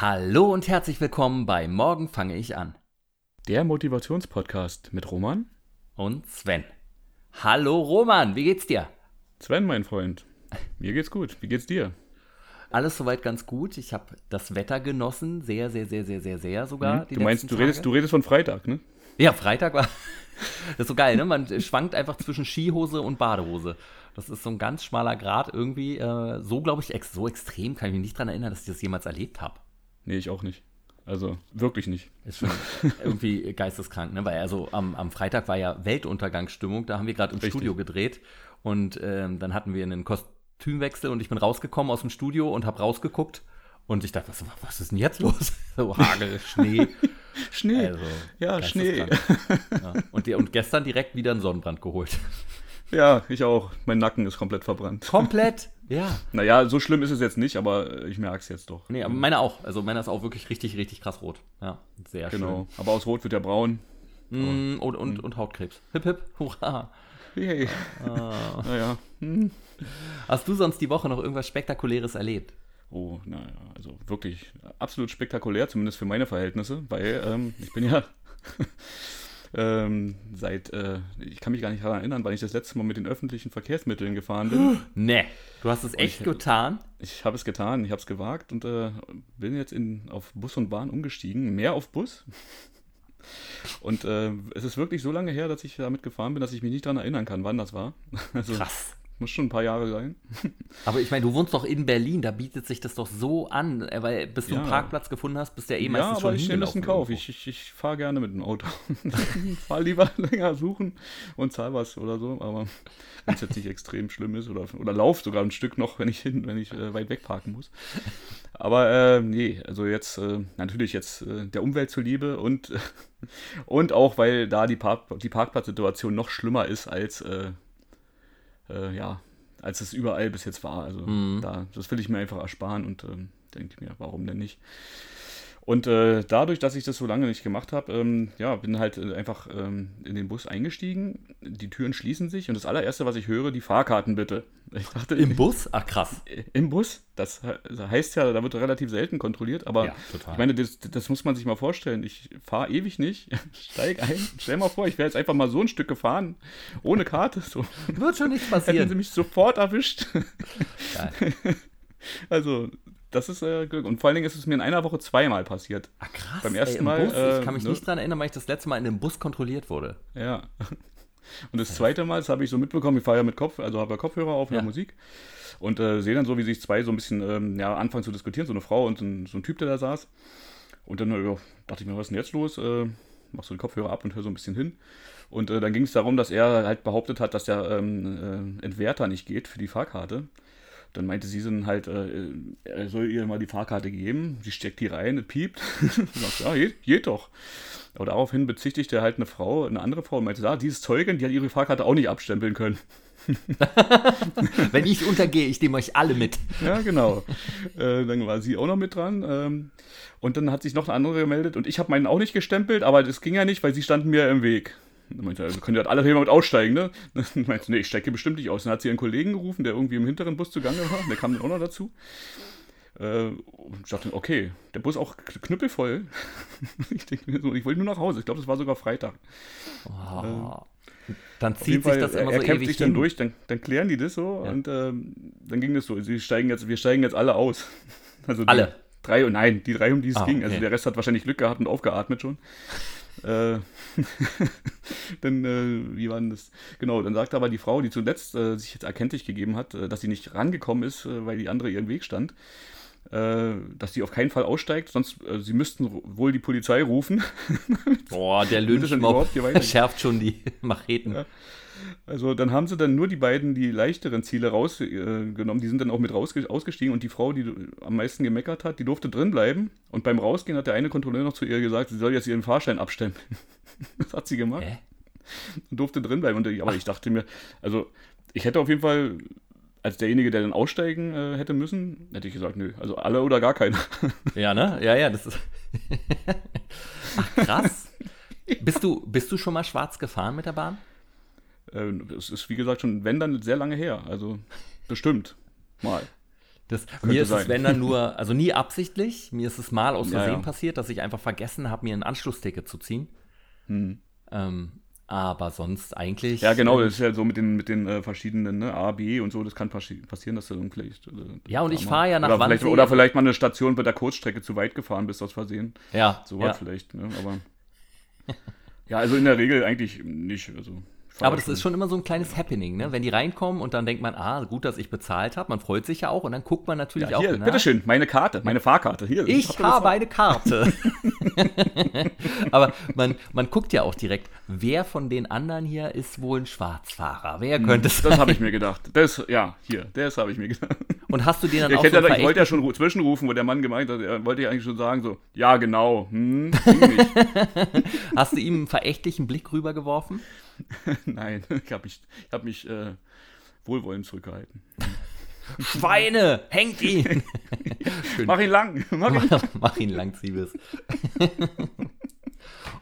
Hallo und herzlich willkommen bei Morgen fange ich an. Der Motivationspodcast mit Roman und Sven. Hallo Roman, wie geht's dir? Sven, mein Freund. Mir geht's gut. Wie geht's dir? Alles soweit ganz gut. Ich habe das Wetter genossen, sehr, sehr, sehr, sehr, sehr, sehr sogar. Hm? Du meinst, du redest, du redest von Freitag, ne? Ja, Freitag war. Das ist so geil, ne? Man schwankt einfach zwischen Skihose und Badehose. Das ist so ein ganz schmaler Grad irgendwie. Äh, so, glaube ich, ex so extrem kann ich mich nicht daran erinnern, dass ich das jemals erlebt habe. Nee, ich auch nicht. Also wirklich nicht. Ist schon irgendwie geisteskrank, ne? Weil also am, am Freitag war ja Weltuntergangsstimmung, da haben wir gerade im Richtig. Studio gedreht und ähm, dann hatten wir einen Kostümwechsel und ich bin rausgekommen aus dem Studio und habe rausgeguckt und ich dachte, was, was ist denn jetzt los? So Hagel, Schnee. Schnee. Also, ja, Schnee. Ja. Und, die, und gestern direkt wieder einen Sonnenbrand geholt. Ja, ich auch. Mein Nacken ist komplett verbrannt. Komplett? Ja. Naja, so schlimm ist es jetzt nicht, aber ich merke es jetzt doch. Nee, aber meine auch. Also meine ist auch wirklich richtig, richtig krass rot. Ja, sehr genau. schön. Genau. Aber aus Rot wird ja braun. Mm, und, und, mm. und Hautkrebs. Hip, hip, hurra. Hey. Ah. Naja. Hm. Hast du sonst die Woche noch irgendwas Spektakuläres erlebt? Oh, naja, also wirklich absolut spektakulär, zumindest für meine Verhältnisse, weil ähm, ich bin ja ähm, seit, äh, ich kann mich gar nicht daran erinnern, weil ich das letzte Mal mit den öffentlichen Verkehrsmitteln gefahren bin. Nee, du hast es echt ich, getan? Ich habe es getan, ich habe es gewagt und äh, bin jetzt in, auf Bus und Bahn umgestiegen, mehr auf Bus. Und äh, es ist wirklich so lange her, dass ich damit gefahren bin, dass ich mich nicht daran erinnern kann, wann das war. Also, Krass. Muss schon ein paar Jahre sein. Aber ich meine, du wohnst doch in Berlin, da bietet sich das doch so an, äh, weil bis du ja. einen Parkplatz gefunden hast, bist du ja eh meistens ja, schon aber ich nehme das in Kauf. Ich, ich, ich fahre gerne mit dem Auto. fahre lieber länger suchen und zahl was oder so. Aber wenn es jetzt nicht extrem schlimm ist oder, oder lauf sogar ein Stück noch, wenn ich, hin, wenn ich äh, weit weg parken muss. Aber äh, nee, also jetzt äh, natürlich jetzt äh, der Umwelt zuliebe und, und auch, weil da die, Park, die Parkplatzsituation noch schlimmer ist als äh, ja, als es überall bis jetzt war. Also mhm. da, das will ich mir einfach ersparen und ähm, denke mir, warum denn nicht? Und äh, dadurch, dass ich das so lange nicht gemacht habe, ähm, ja, bin halt äh, einfach ähm, in den Bus eingestiegen. Die Türen schließen sich und das allererste, was ich höre, die Fahrkarten bitte. Ich dachte, Im Bus? Ach krass. Im Bus? Das, heißt ja, da wird relativ selten kontrolliert, aber ja, ich meine, das, das, muss man sich mal vorstellen. Ich fahre ewig nicht, steige ein, stell mal vor, ich wäre jetzt einfach mal so ein Stück gefahren, ohne Karte. So. Wird schon nichts passieren. Hätten sie mich sofort erwischt. Geil. Also, das ist äh, Glück. Und vor allen Dingen ist es mir in einer Woche zweimal passiert. Ah, krass. Beim ersten ey, Mal. Bus, äh, ich kann mich ne? nicht daran erinnern, weil ich das letzte Mal in einem Bus kontrolliert wurde. Ja. Und das zweite Mal, das habe ich so mitbekommen, ich fahre ja mit Kopf, also habe ja Kopfhörer auf, ja. Musik. Und äh, sehe dann so, wie sich zwei so ein bisschen ähm, ja, anfangen zu diskutieren, so eine Frau und so ein, so ein Typ, der da saß. Und dann äh, dachte ich mir, was ist denn jetzt los? Äh, mach so den Kopfhörer ab und höre so ein bisschen hin. Und äh, dann ging es darum, dass er halt behauptet hat, dass der ähm, äh, Entwerter nicht geht für die Fahrkarte. Dann meinte sie dann halt, äh, er soll ihr mal die Fahrkarte geben. Sie steckt die rein, es piept. sagt, ja, geht, geht doch. Aber daraufhin bezichtigte er halt eine Frau, eine andere Frau und meinte, ja, dieses Zeugin, die hat ihre Fahrkarte auch nicht abstempeln können. Wenn ich untergehe, ich nehme euch alle mit. Ja, genau. Äh, dann war sie auch noch mit dran. Ähm, und dann hat sich noch eine andere gemeldet und ich habe meinen auch nicht gestempelt, aber das ging ja nicht, weil sie standen mir im Weg. Dann meinte er, also könnt ihr halt alle mit aussteigen, ne? Dann meinte nee, ich steige bestimmt nicht aus. Dann hat sie ihren Kollegen gerufen, der irgendwie im hinteren Bus zugange war. Der kam dann auch noch dazu. Äh, und ich dachte, okay, der Bus auch knüppelvoll. ich denke mir so, ich wollte nur nach Hause. Ich glaube, das war sogar Freitag. Oh. Äh, dann zieht sich das immer er, er kämpft sich dann hin. durch, dann, dann, klären die das so ja. und ähm, dann ging das so. Sie steigen jetzt, wir steigen jetzt alle aus. Also alle? Drei, nein, die drei, um die es ah, ging. Also okay. der Rest hat wahrscheinlich Glück gehabt und aufgeatmet schon. Äh, dann, äh, wie war denn das? Genau, dann sagte aber die Frau, die zuletzt äh, sich jetzt erkenntlich gegeben hat, äh, dass sie nicht rangekommen ist, äh, weil die andere ihren Weg stand, dass sie auf keinen Fall aussteigt, sonst sie müssten wohl die Polizei rufen. Boah, der Lynchmob schärft schon die Macheten. Ja. Also dann haben sie dann nur die beiden, die leichteren Ziele rausgenommen. Äh, die sind dann auch mit raus, ausgestiegen und die Frau, die am meisten gemeckert hat, die durfte drin bleiben. Und beim Rausgehen hat der eine Kontrolleur noch zu ihr gesagt, sie soll jetzt ihren Fahrschein abstempeln. das hat sie gemacht. Hä? Und durfte drin bleiben. Und, aber Ach. ich dachte mir, also ich hätte auf jeden Fall als derjenige, der dann aussteigen äh, hätte müssen, hätte ich gesagt, nö, also alle oder gar keiner. ja, ne? Ja, ja, das ist. Ach, krass. Bist du, bist du schon mal schwarz gefahren mit der Bahn? Äh, es ist, wie gesagt, schon, wenn dann, sehr lange her. Also bestimmt. Mal. Das, mir ist sein. es, wenn dann nur, also nie absichtlich, mir ist es mal aus Versehen ja, ja. passiert, dass ich einfach vergessen habe, mir ein Anschlussticket zu ziehen. Hm. Ähm, aber sonst eigentlich. Ja, genau, das ist ja so mit den, mit den äh, verschiedenen ne, A, B und so, das kann passieren, dass du dann vielleicht. Äh, ja, und ich fahre ja nach oder Vielleicht, oder vielleicht mal eine Station bei der Kurzstrecke zu weit gefahren bist aus Versehen. Ja. So was ja. vielleicht, ne? Aber. ja, also in der Regel eigentlich nicht. Also aber das ist schon immer so ein kleines Happening, ne? Wenn die reinkommen und dann denkt man, ah, gut, dass ich bezahlt habe. Man freut sich ja auch und dann guckt man natürlich ja, hier, auch. Bitteschön, meine Karte, meine Fahrkarte. Hier, ich habe eine Karte. Aber man, man guckt ja auch direkt, wer von den anderen hier ist wohl ein Schwarzfahrer? Wer hm, könnte es Das habe ich mir gedacht. Das, ja, hier, das habe ich mir gedacht. Und hast du den dann ja, auch so ja, Ich wollte ja schon zwischenrufen, wo der Mann gemeint hat, er wollte ja eigentlich schon sagen, so, ja, genau. Hm, hast du ihm einen verächtlichen Blick rübergeworfen? Nein, ich habe mich, ich hab mich äh, wohlwollend zurückgehalten. Schweine, hängt ihn! mach ihn lang! Mach ihn, mach, mach ihn lang, Siebes.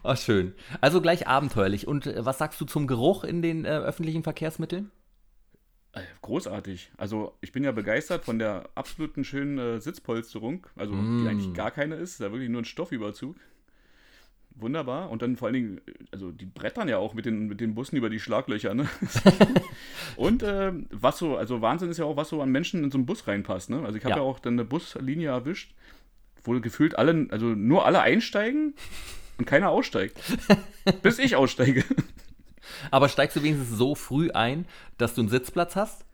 oh, schön. Also gleich abenteuerlich. Und äh, was sagst du zum Geruch in den äh, öffentlichen Verkehrsmitteln? Äh, großartig. Also ich bin ja begeistert von der absoluten schönen äh, Sitzpolsterung, also mm. die eigentlich gar keine ist, da wirklich nur ein Stoffüberzug wunderbar. Und dann vor allen Dingen, also die brettern ja auch mit den, mit den Bussen über die Schlaglöcher. Ne? und äh, was so, also Wahnsinn ist ja auch, was so an Menschen in so einen Bus reinpasst. Ne? Also ich habe ja. ja. auch dann eine Buslinie erwischt, wo gefühlt alle, also nur alle einsteigen und keiner aussteigt. bis ich aussteige. Aber steigst du wenigstens so früh ein, dass du einen Sitzplatz hast?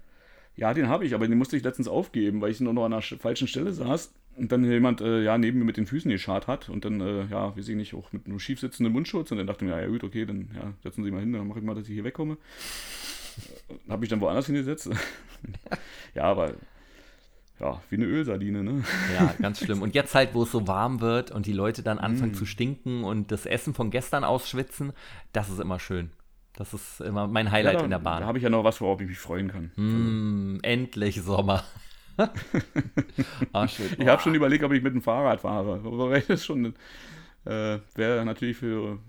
Ja, den habe ich, aber den musste ich letztens aufgeben, weil ich nur noch an der falschen Stelle saß und dann jemand äh, ja neben mir mit den Füßen geschart hat und dann, äh, ja, weiß ich nicht, auch mit einem schief sitzenden Mundschutz und dann dachte ich mir, ja, gut, okay, dann ja, setzen Sie mal hin, dann mache ich mal, dass ich hier wegkomme. Äh, habe mich dann woanders hingesetzt. ja, aber ja, wie eine Ölsardine, ne? Ja, ganz schlimm. Und jetzt halt, wo es so warm wird und die Leute dann anfangen mm. zu stinken und das Essen von gestern ausschwitzen, das ist immer schön. Das ist immer mein Highlight ja, da, in der Bahn. Da habe ich ja noch was, worauf ich mich freuen kann. Mm, endlich Sommer. Ah, shit. Ich habe schon überlegt, ob ich mit dem Fahrrad fahre. Aber das ist schon äh, wäre natürlich für,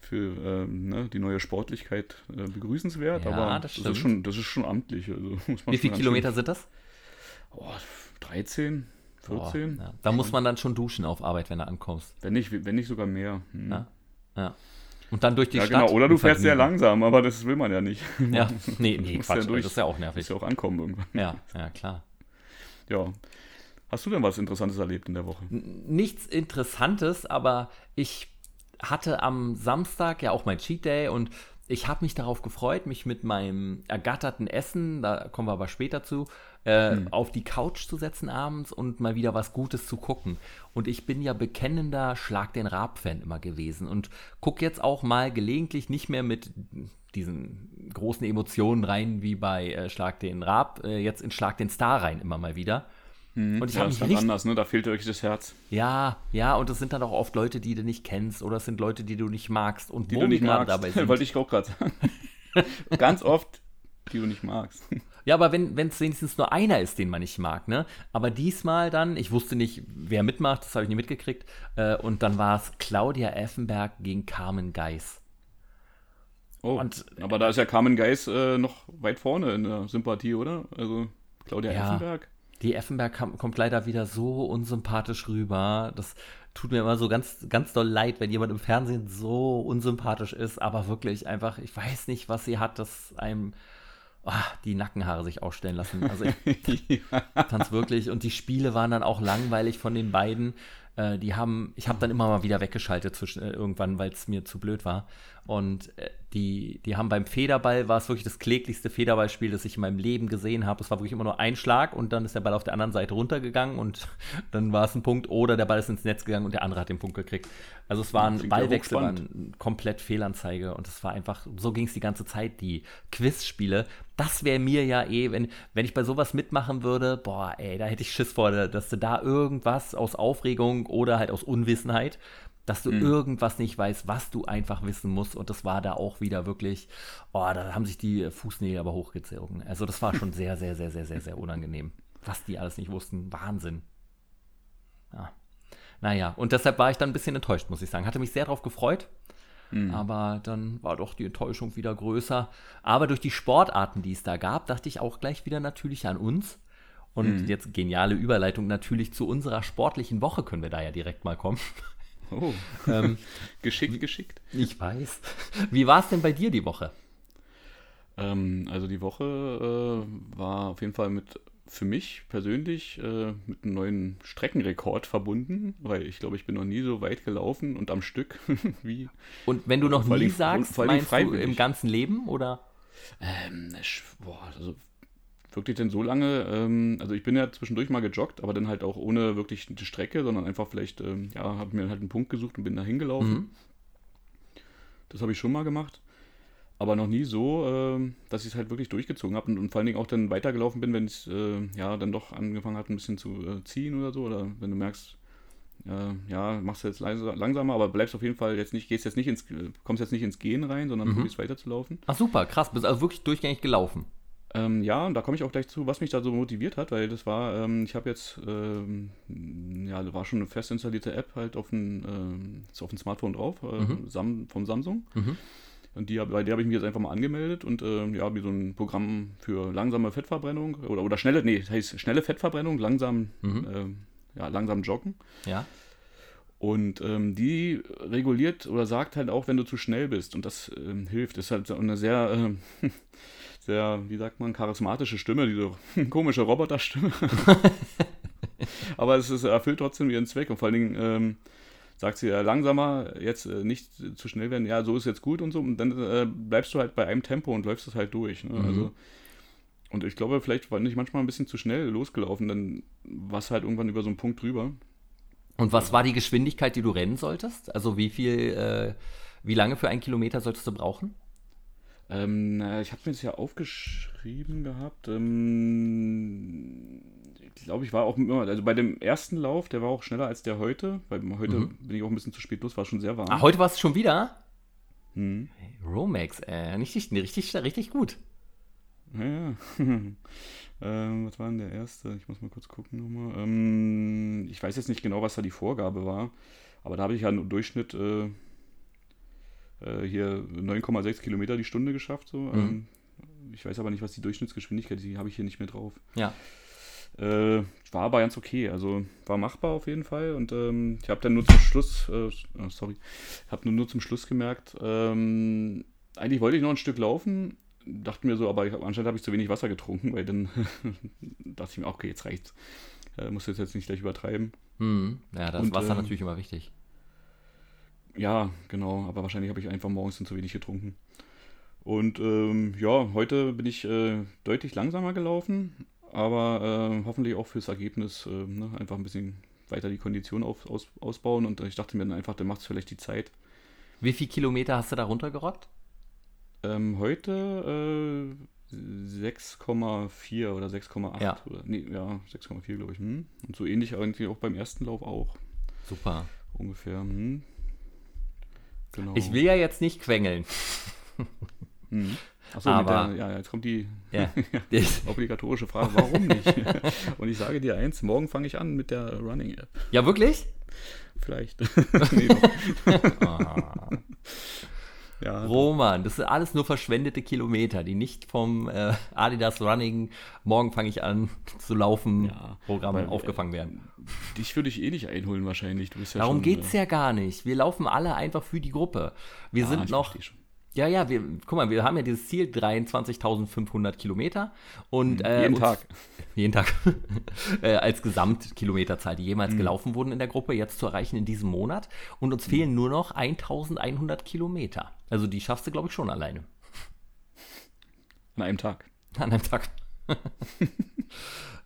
für ähm, ne, die neue Sportlichkeit äh, begrüßenswert, ja, aber das, das, ist schon, das ist schon amtlich. Also, Wie viele Kilometer sind das? Oh, 13, 14. Oh, ja. Da muss man dann schon duschen auf Arbeit, wenn du ankommst. Wenn nicht, wenn nicht sogar mehr. Hm. Ja. ja. Und dann durch die ja, Stadt. Genau. Oder du fährst sehr langsam, aber das will man ja nicht. Ja, nee, nee, Quatsch, ja durch, das ist ja auch nervig. Muss ja auch ankommen irgendwann. Ja, ja, klar. Ja. Hast du denn was Interessantes erlebt in der Woche? Nichts Interessantes, aber ich hatte am Samstag ja auch mein Cheat Day und ich habe mich darauf gefreut, mich mit meinem ergatterten Essen, da kommen wir aber später zu, äh, hm. auf die Couch zu setzen abends und mal wieder was Gutes zu gucken. Und ich bin ja bekennender Schlag den Rab-Fan immer gewesen und gucke jetzt auch mal gelegentlich nicht mehr mit diesen großen Emotionen rein wie bei äh, Schlag den Rab, äh, jetzt in Schlag den Star rein immer mal wieder. Mhm. Und ich ja, das ist ganz anders, ne? Da fehlt wirklich das Herz. Ja, ja, und es sind dann auch oft Leute, die du nicht kennst oder es sind Leute, die du nicht magst und die du nicht magst. dabei sind. Wollte ich auch gerade sagen. ganz oft, die du nicht magst. Ja, aber wenn es wenigstens nur einer ist, den man nicht mag, ne? Aber diesmal dann, ich wusste nicht, wer mitmacht, das habe ich nicht mitgekriegt. Äh, und dann war es Claudia Effenberg gegen Carmen Geis. Oh, und, aber da ist ja Carmen Geis äh, noch weit vorne in der Sympathie, oder? Also Claudia ja, Effenberg. Die Effenberg kam, kommt leider wieder so unsympathisch rüber. Das tut mir immer so ganz, ganz doll leid, wenn jemand im Fernsehen so unsympathisch ist, aber wirklich einfach, ich weiß nicht, was sie hat, dass einem oh, die Nackenhaare sich ausstellen lassen. Also ich fand es wirklich. Und die Spiele waren dann auch langweilig von den beiden. Äh, die haben, ich habe dann immer mal wieder weggeschaltet zwischen, äh, irgendwann, weil es mir zu blöd war. Und äh, die, die haben beim Federball, war es wirklich das kläglichste Federballspiel, das ich in meinem Leben gesehen habe. Es war wirklich immer nur ein Schlag und dann ist der Ball auf der anderen Seite runtergegangen und dann war es ein Punkt oder der Ball ist ins Netz gegangen und der andere hat den Punkt gekriegt. Also es war ein Ballwechsel, war ein komplett Fehlanzeige und es war einfach, so ging es die ganze Zeit, die Quizspiele. Das wäre mir ja eh, wenn, wenn ich bei sowas mitmachen würde, boah, ey, da hätte ich Schiss vor, dass du da irgendwas aus Aufregung oder halt aus Unwissenheit dass du mhm. irgendwas nicht weißt, was du einfach wissen musst. Und das war da auch wieder wirklich, oh, da haben sich die Fußnägel aber hochgezogen. Also das war schon sehr, sehr, sehr, sehr, sehr, sehr unangenehm. Was die alles nicht wussten. Wahnsinn. Ja. Naja, und deshalb war ich dann ein bisschen enttäuscht, muss ich sagen. Hatte mich sehr darauf gefreut. Mhm. Aber dann war doch die Enttäuschung wieder größer. Aber durch die Sportarten, die es da gab, dachte ich auch gleich wieder natürlich an uns. Und mhm. jetzt geniale Überleitung natürlich zu unserer sportlichen Woche können wir da ja direkt mal kommen. Oh, ähm, geschickt, geschickt. Ich weiß. Wie war es denn bei dir die Woche? Ähm, also die Woche äh, war auf jeden Fall mit für mich persönlich äh, mit einem neuen Streckenrekord verbunden, weil ich glaube, ich bin noch nie so weit gelaufen und am Stück wie. Und wenn du noch nie sagst, meinst du im ganzen Leben oder? Ähm, boah, also wirklich denn so lange? Ähm, also ich bin ja zwischendurch mal gejoggt, aber dann halt auch ohne wirklich eine Strecke, sondern einfach vielleicht, ähm, ja, habe mir halt einen Punkt gesucht und bin da hingelaufen. Mhm. Das habe ich schon mal gemacht aber noch nie so, äh, dass ich es halt wirklich durchgezogen habe und, und, vor allen Dingen auch dann weitergelaufen bin, wenn es äh, ja dann doch angefangen hat, ein bisschen zu äh, ziehen oder so. Oder wenn du merkst, äh, ja, machst du jetzt leise, langsamer, aber bleibst auf jeden Fall jetzt nicht, gehst jetzt nicht ins, kommst jetzt nicht ins Gehen rein, sondern mhm. probierst weiterzulaufen. Ach super, krass, bist also wirklich durchgängig gelaufen. Ähm, ja, und da komme ich auch gleich zu, was mich da so motiviert hat, weil das war, ähm, ich habe jetzt, ähm, ja, da war schon eine fest installierte App halt auf dem, ähm, auf dem Smartphone drauf, äh, mhm. Sam, vom Samsung. Mhm. Und die, bei der habe ich mich jetzt einfach mal angemeldet und äh, ja, wie so ein Programm für langsame Fettverbrennung oder, oder schnelle, nee, das heißt schnelle Fettverbrennung, langsam, mhm. äh, ja, langsam joggen. Ja. Und ähm, die reguliert oder sagt halt auch, wenn du zu schnell bist. Und das ähm, hilft. Das ist halt eine sehr, äh, sehr, wie sagt man, charismatische Stimme, diese komische Roboterstimme. Aber es ist, erfüllt trotzdem ihren Zweck. Und vor allen Dingen, ähm, sagt sie ja langsamer, jetzt äh, nicht zu schnell werden, ja, so ist jetzt gut und so. Und dann äh, bleibst du halt bei einem Tempo und läufst es halt durch. Ne? Mhm. Also, und ich glaube, vielleicht war ich manchmal ein bisschen zu schnell losgelaufen, dann war es halt irgendwann über so einen Punkt drüber. Und was war die Geschwindigkeit, die du rennen solltest? Also wie viel, äh, wie lange für einen Kilometer solltest du brauchen? Ähm, ich habe mir das ja aufgeschrieben gehabt. Ähm, ich glaube, ich war auch immer, also bei dem ersten Lauf, der war auch schneller als der heute, weil heute mhm. bin ich auch ein bisschen zu spät los, war schon sehr warm. Ah, heute war es schon wieder? Hm. Romex, äh, richtig, richtig, richtig gut. Ja, ja. ähm, was war denn der erste? Ich muss mal kurz gucken nochmal. Ähm, ich weiß jetzt nicht genau, was da die Vorgabe war, aber da habe ich ja im Durchschnitt äh, äh, hier 9,6 Kilometer die Stunde geschafft. So. Mhm. Ähm, ich weiß aber nicht, was die Durchschnittsgeschwindigkeit ist, die habe ich hier nicht mehr drauf. Ja. Äh, war aber ganz okay, also war machbar auf jeden Fall. Und ähm, ich habe dann nur zum Schluss, äh, oh, sorry, habe nur, nur zum Schluss gemerkt, ähm, eigentlich wollte ich noch ein Stück laufen, dachte mir so, aber ich, anscheinend habe ich zu wenig Wasser getrunken, weil dann dachte ich mir, okay, jetzt reicht's. Äh, muss jetzt, jetzt nicht gleich übertreiben. Hm, ja, das Und, Wasser ähm, natürlich immer wichtig. Ja, genau, aber wahrscheinlich habe ich einfach morgens dann zu wenig getrunken. Und ähm, ja, heute bin ich äh, deutlich langsamer gelaufen, aber äh, hoffentlich auch fürs Ergebnis äh, ne, einfach ein bisschen weiter die Kondition auf, aus, ausbauen und ich dachte mir dann einfach, dann macht es vielleicht die Zeit. Wie viele Kilometer hast du da runtergerockt? Ähm, heute äh, 6,4 oder 6,8 ja. oder nee, ja, 6,4 glaube ich. Hm? Und so ähnlich irgendwie auch beim ersten Lauf auch. Super. Ungefähr. Hm? Genau. Ich will ja jetzt nicht quengeln. Hm. Achso, aber, ja, jetzt kommt die ja. obligatorische Frage, warum nicht? Und ich sage dir eins, morgen fange ich an mit der Running App. Ja, wirklich? Vielleicht. nee, ja, Roman, das sind alles nur verschwendete Kilometer, die nicht vom äh, Adidas Running, morgen fange ich an zu laufen, ja, Programm weil, aufgefangen werden. Dich würde ich eh nicht einholen wahrscheinlich. Ja Darum geht es äh, ja gar nicht. Wir laufen alle einfach für die Gruppe. Wir ja, sind noch ja, ja, wir, guck mal, wir haben ja dieses Ziel 23.500 Kilometer und äh, jeden uns, Tag. Jeden Tag äh, als Gesamtkilometerzahl, die jemals mhm. gelaufen wurden in der Gruppe, jetzt zu erreichen in diesem Monat. Und uns mhm. fehlen nur noch 1.100 Kilometer. Also die schaffst du, glaube ich, schon alleine. An einem Tag. An einem Tag.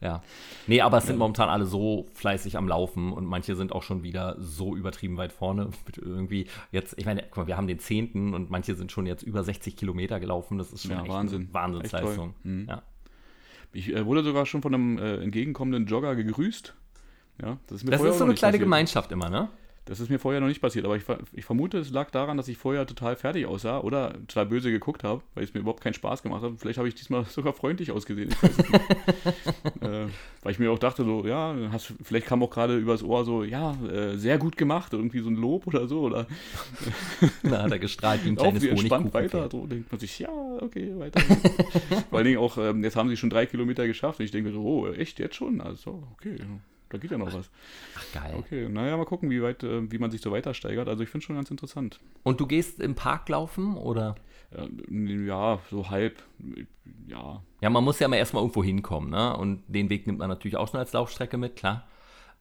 Ja. Nee, aber es sind momentan alle so fleißig am Laufen und manche sind auch schon wieder so übertrieben weit vorne. Mit irgendwie jetzt, ich meine, guck mal, wir haben den 10. und manche sind schon jetzt über 60 Kilometer gelaufen. Das ist schon ja, Wahnsinn. eine Wahnsinnsleistung. Mhm. Ja. Ich äh, wurde sogar schon von einem äh, entgegenkommenden Jogger gegrüßt. Ja, das ist, mir das ist so eine kleine passiert. Gemeinschaft immer, ne? Das ist mir vorher noch nicht passiert, aber ich, ich, vermute, es lag daran, dass ich vorher total fertig aussah oder total böse geguckt habe, weil es mir überhaupt keinen Spaß gemacht hat. Vielleicht habe ich diesmal sogar freundlich ausgesehen. äh, weil ich mir auch dachte, so, ja, hast, vielleicht kam auch gerade übers Ohr so, ja, äh, sehr gut gemacht, irgendwie so ein Lob oder so. Oder Na, hat er gestrahlt wie ein kleines entspannt weiter. So denkt man sich, ja, okay, weiter. Vor allen Dingen auch, ähm, jetzt haben sie schon drei Kilometer geschafft und ich denke so, oh, echt, jetzt schon? Also, okay. Da geht ja noch was. Ach, geil. Okay, naja, mal gucken, wie weit, äh, wie man sich so weiter steigert. Also ich finde schon ganz interessant. Und du gehst im Park laufen oder? Ja, so halb. Ja. Ja, man muss ja mal erstmal irgendwo hinkommen, ne? Und den Weg nimmt man natürlich auch schon als Laufstrecke mit, klar.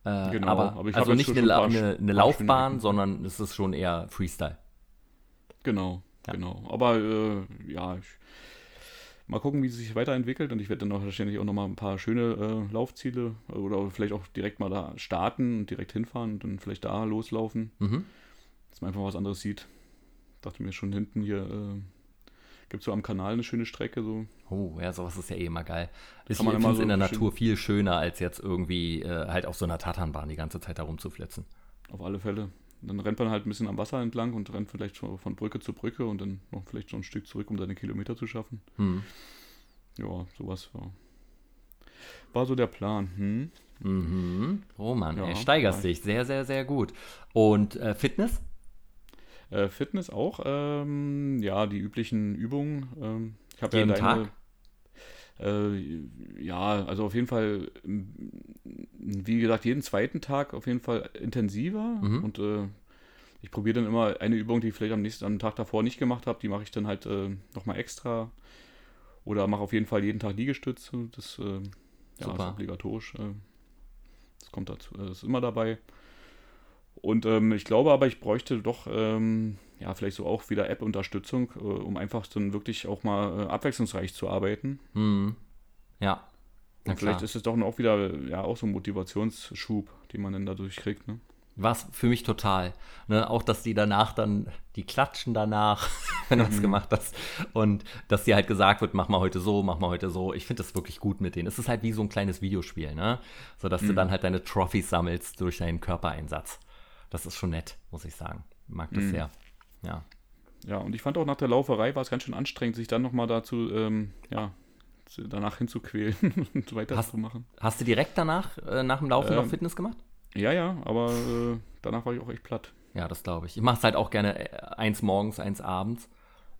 Äh, genau, aber, aber also nicht eine, eine, eine Laufbahn, sondern es ist schon eher Freestyle. Genau, ja. genau. Aber äh, ja, ich mal gucken, wie es sich weiterentwickelt. Und ich werde dann auch wahrscheinlich auch nochmal ein paar schöne äh, Laufziele oder vielleicht auch direkt mal da starten und direkt hinfahren und dann vielleicht da loslaufen. Mhm. Dass man einfach was anderes sieht. Dachte mir schon hinten hier äh, gibt es so am Kanal eine schöne Strecke. So. Oh, ja, sowas ist ja eh immer geil. Ich finde es so in der Natur viel schöner, als jetzt irgendwie äh, halt auf so einer Tatanbahn die ganze Zeit herumzuflitzen. Auf alle Fälle. Dann rennt man halt ein bisschen am Wasser entlang und rennt vielleicht von Brücke zu Brücke und dann noch vielleicht so ein Stück zurück, um seine Kilometer zu schaffen. Hm. Ja, sowas war. War so der Plan. Hm? Mhm. Oh Mann, ja, ey, steigerst dich. Sehr, sehr, sehr gut. Und äh, Fitness? Äh, Fitness auch. Ähm, ja, die üblichen Übungen. Ähm, ich habe ja deine. Tag? Äh, ja, also auf jeden Fall, wie gesagt, jeden zweiten Tag auf jeden Fall intensiver. Mhm. Und äh, ich probiere dann immer eine Übung, die ich vielleicht am nächsten am Tag davor nicht gemacht habe, die mache ich dann halt äh, nochmal extra. Oder mache auf jeden Fall jeden Tag Liegestütze. Das äh, ja, ist obligatorisch. Äh, das kommt dazu, das ist immer dabei. Und ähm, ich glaube aber, ich bräuchte doch ähm, ja, vielleicht so auch wieder App-Unterstützung, äh, um einfach dann wirklich auch mal äh, abwechslungsreich zu arbeiten. Mhm. Ja. Und vielleicht ist es doch auch wieder ja auch so ein Motivationsschub, den man dann dadurch kriegt. Ne? Was für mich total. Ne? Auch, dass die danach dann, die klatschen danach, wenn du das mhm. gemacht hast. Und dass dir halt gesagt wird, mach mal heute so, mach mal heute so. Ich finde das wirklich gut mit denen. Es ist halt wie so ein kleines Videospiel, ne? So dass mhm. du dann halt deine Trophys sammelst durch deinen Körpereinsatz. Das ist schon nett, muss ich sagen. Mag das mhm. sehr. Ja. Ja, und ich fand auch nach der Lauferei war es ganz schön anstrengend, sich dann nochmal dazu, ähm, ja, danach hinzuquälen und weiterzumachen. Hast, hast du direkt danach, äh, nach dem Laufen ähm, noch Fitness gemacht? Ja, ja, aber äh, danach war ich auch echt platt. Ja, das glaube ich. Ich mache es halt auch gerne äh, eins morgens, eins abends.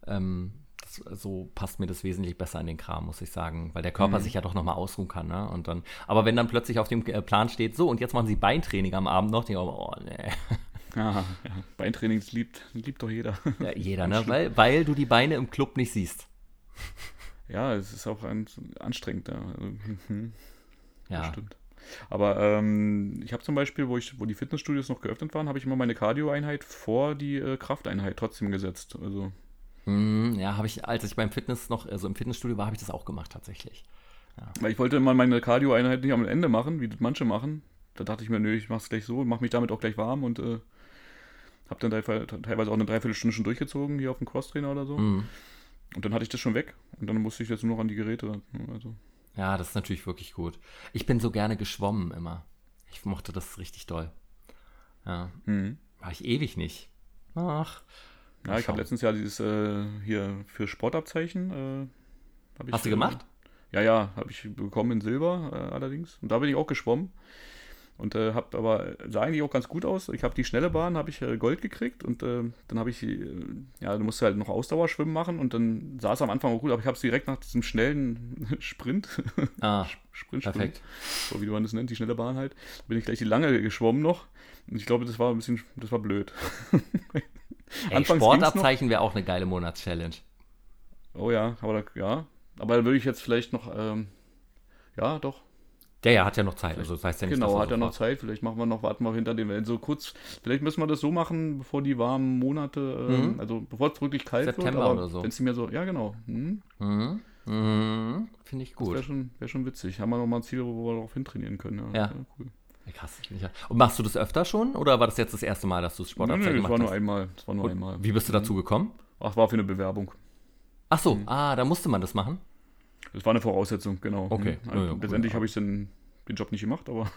Ähm, das, so passt mir das wesentlich besser in den Kram, muss ich sagen, weil der Körper mhm. sich ja doch nochmal ausruhen kann. Ne? Und dann, aber wenn dann plötzlich auf dem äh, Plan steht, so und jetzt machen sie Beintraining am Abend noch, denke ich, oh nee. Ja, ja. Beintraining das liebt, liebt doch jeder. Ja, jeder, ne? weil, weil du die Beine im Club nicht siehst. Ja, es ist auch ein, anstrengend. Also, hm, ja. stimmt. Aber ähm, ich habe zum Beispiel, wo, ich, wo die Fitnessstudios noch geöffnet waren, habe ich immer meine Cardio-Einheit vor die äh, Krafteinheit trotzdem gesetzt. Also. Mm, ja, habe ich, als ich beim Fitness noch, also im Fitnessstudio war, habe ich das auch gemacht tatsächlich. Ja. Weil ich wollte immer meine Cardio-Einheit nicht am Ende machen, wie das manche machen. Da dachte ich mir, nö, ich mache es gleich so, mache mich damit auch gleich warm und äh, habe dann teilweise auch eine Dreiviertelstunde schon durchgezogen, hier auf dem Crosstrainer oder so. Mhm. Und dann hatte ich das schon weg. Und dann musste ich jetzt nur noch an die Geräte. Also. Ja, das ist natürlich wirklich gut. Ich bin so gerne geschwommen immer. Ich mochte das richtig doll. Ja. Mhm. War ich ewig nicht. Ach. Ja, ich habe letztens ja dieses äh, hier für Sportabzeichen. Äh, ich, Hast du gemacht? Äh, ja, ja, habe ich bekommen in Silber äh, allerdings. Und da bin ich auch geschwommen. Und äh, habe aber, sah eigentlich auch ganz gut aus. Ich habe die schnelle Bahn, habe ich äh, Gold gekriegt und äh, dann habe ich, äh, ja, du musst halt noch Ausdauerschwimmen machen und dann sah es am Anfang auch gut, aber ich habe es direkt nach diesem schnellen Sprint, ah, Sprint, perfekt. Sprint, so wie man das nennt, die schnelle Bahn halt, bin ich gleich die lange geschwommen noch und ich glaube, das war ein bisschen, das war blöd. Ey, Sportabzeichen wäre auch eine geile Monatschallenge. Oh ja, aber da, ja, aber da würde ich jetzt vielleicht noch, ähm, ja, doch, der ja hat ja noch Zeit, also das heißt ja nicht, Genau, hat ja noch Zeit. Vielleicht machen wir noch, warten wir hinter dem Wellen so kurz. Vielleicht müssen wir das so machen, bevor die warmen Monate, ähm, mhm. also bevor es wirklich kalt September wird. September oder so. Wenn es mir so, ja genau. Mhm. Mhm. Mhm. Finde ich gut. Wäre schon, wär schon witzig. Haben wir nochmal ein Ziel, wo wir darauf hintrainieren können. Ja, ja. ja cool. Krass. Und machst du das öfter schon oder war das jetzt das erste Mal, dass du Sportabzeichen nee, nee, das war nur einmal. Das war nur Und einmal. Wie bist du dazu gekommen? Ach, war für eine Bewerbung. Ach so, mhm. ah, da musste man das machen? Das war eine Voraussetzung, genau. Okay. Mhm. Also, ja, letztendlich cool. habe ich bin den Job nicht gemacht, aber,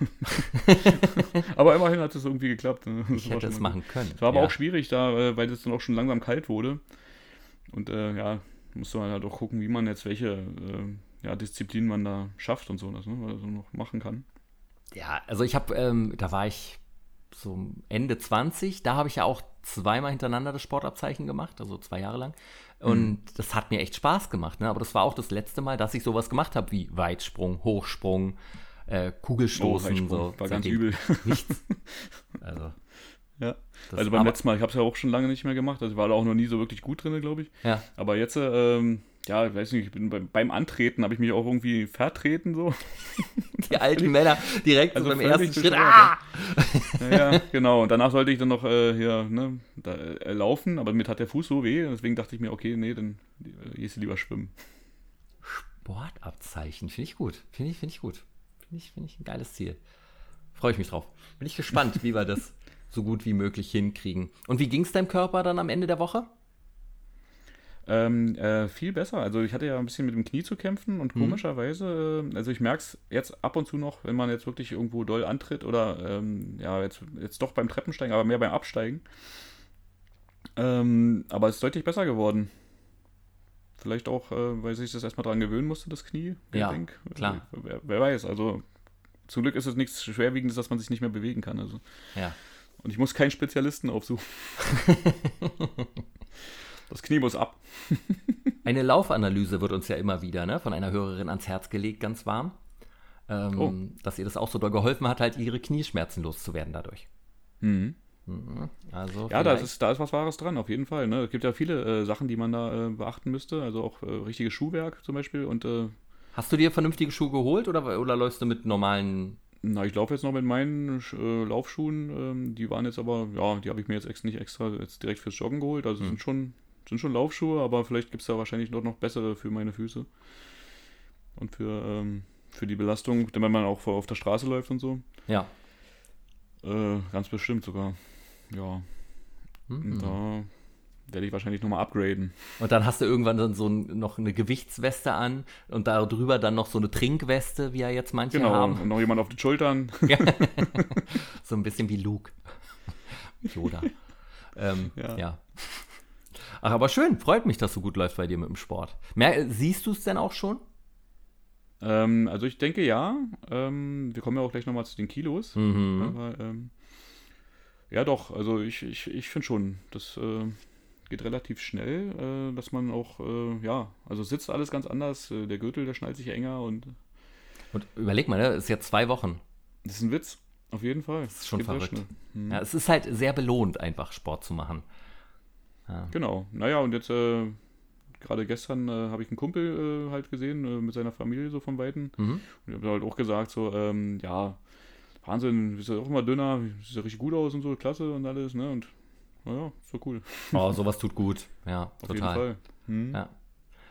aber immerhin hat es irgendwie geklappt. Ne? Das ich hätte es machen können. Es war aber ja. auch schwierig da, äh, weil es dann auch schon langsam kalt wurde. Und äh, ja, musste man halt auch gucken, wie man jetzt welche äh, ja, Disziplinen man da schafft und so, das, ne, was man noch machen kann. Ja, also ich habe, ähm, da war ich so Ende 20, da habe ich ja auch zweimal hintereinander das Sportabzeichen gemacht, also zwei Jahre lang. Und mhm. das hat mir echt Spaß gemacht. Ne? Aber das war auch das letzte Mal, dass ich sowas gemacht habe wie Weitsprung, Hochsprung, äh, Kugelstoßen. Oh, so. War ganz übel. Nichts. Also. Ja. Also beim letzten Mal, ich habe es ja auch schon lange nicht mehr gemacht. Also ich war da auch noch nie so wirklich gut drin, glaube ich. Ja. Aber jetzt, ähm, ja, ich weiß nicht, ich bin beim, beim Antreten habe ich mich auch irgendwie vertreten so. Die alten Männer direkt also beim ersten Schritt. Ah! Ja, ja, genau. Und danach sollte ich dann noch äh, hier ne, da, äh, laufen, aber mir tat der Fuß so weh. Deswegen dachte ich mir, okay, nee, dann äh, gehst du lieber schwimmen. Sportabzeichen, finde ich gut. Finde ich, finde ich gut. Finde ich, finde ich ein geiles Ziel. Freue ich mich drauf. Bin ich gespannt, wie wir das so gut wie möglich hinkriegen. Und wie ging es deinem Körper dann am Ende der Woche? Ähm, äh, viel besser. Also ich hatte ja ein bisschen mit dem Knie zu kämpfen und mhm. komischerweise, äh, also ich merke es jetzt ab und zu noch, wenn man jetzt wirklich irgendwo doll antritt oder ähm, ja, jetzt, jetzt doch beim Treppensteigen, aber mehr beim Absteigen. Ähm, aber es ist deutlich besser geworden. Vielleicht auch, äh, weil sich das erstmal dran gewöhnen musste, das Knie. Ja, denk. klar. Wer, wer, weiß, also zum Glück ist es nichts Schwerwiegendes, dass man sich nicht mehr bewegen kann. Also. Ja. Und ich muss keinen Spezialisten aufsuchen. Das Knie muss ab. Eine Laufanalyse wird uns ja immer wieder ne, von einer Hörerin ans Herz gelegt, ganz warm. Ähm, oh. Dass ihr das auch so doll geholfen hat, halt ihre Knieschmerzen loszuwerden dadurch. Mhm. Mhm. Also ja, da ist, da ist was Wahres dran, auf jeden Fall. Ne? Es gibt ja viele äh, Sachen, die man da äh, beachten müsste. Also auch äh, richtiges Schuhwerk zum Beispiel. Und, äh, Hast du dir vernünftige Schuhe geholt oder, oder läufst du mit normalen na, ich laufe jetzt noch mit meinen äh, Laufschuhen. Ähm, die waren jetzt aber, ja, die habe ich mir jetzt extra nicht extra jetzt direkt fürs Joggen geholt. Also mhm. sind schon sind schon Laufschuhe, aber vielleicht gibt es da wahrscheinlich noch, noch bessere für meine Füße. Und für, ähm, für die Belastung, wenn man auch auf der Straße läuft und so. Ja. Äh, ganz bestimmt sogar. Ja. Mhm. Da werde ich wahrscheinlich nochmal upgraden. Und dann hast du irgendwann dann so ein, noch eine Gewichtsweste an und darüber dann noch so eine Trinkweste, wie ja jetzt manche genau, haben. Genau, und noch jemand auf die Schultern. So ein bisschen wie Luke. Yoda. ähm, ja. ja. Ach, aber schön, freut mich, dass so gut läuft bei dir mit dem Sport. Mer siehst du es denn auch schon? Ähm, also ich denke ja. Ähm, wir kommen ja auch gleich nochmal zu den Kilos. Mhm. Aber ähm, ja doch, also ich, ich, ich finde schon, das äh, geht relativ schnell, äh, dass man auch, äh, ja, also sitzt alles ganz anders. Äh, der Gürtel, der schnallt sich enger und. Und überleg mal, ne, ist jetzt zwei Wochen. Das ist ein Witz, auf jeden Fall. Das ist schon verrückt. Mhm. Ja, es ist halt sehr belohnt, einfach Sport zu machen. Ja. Genau. Naja, und jetzt, äh, gerade gestern äh, habe ich einen Kumpel äh, halt gesehen, äh, mit seiner Familie so von Weitem. Mhm. Und ich habe halt auch gesagt, so, ähm, ja, Wahnsinn, bist ja auch immer dünner, sieht ja richtig gut aus und so, klasse und alles, ne? Und naja, so cool. Oh, sowas tut gut. Ja, Auf total. jeden Fall. Hm. Ja.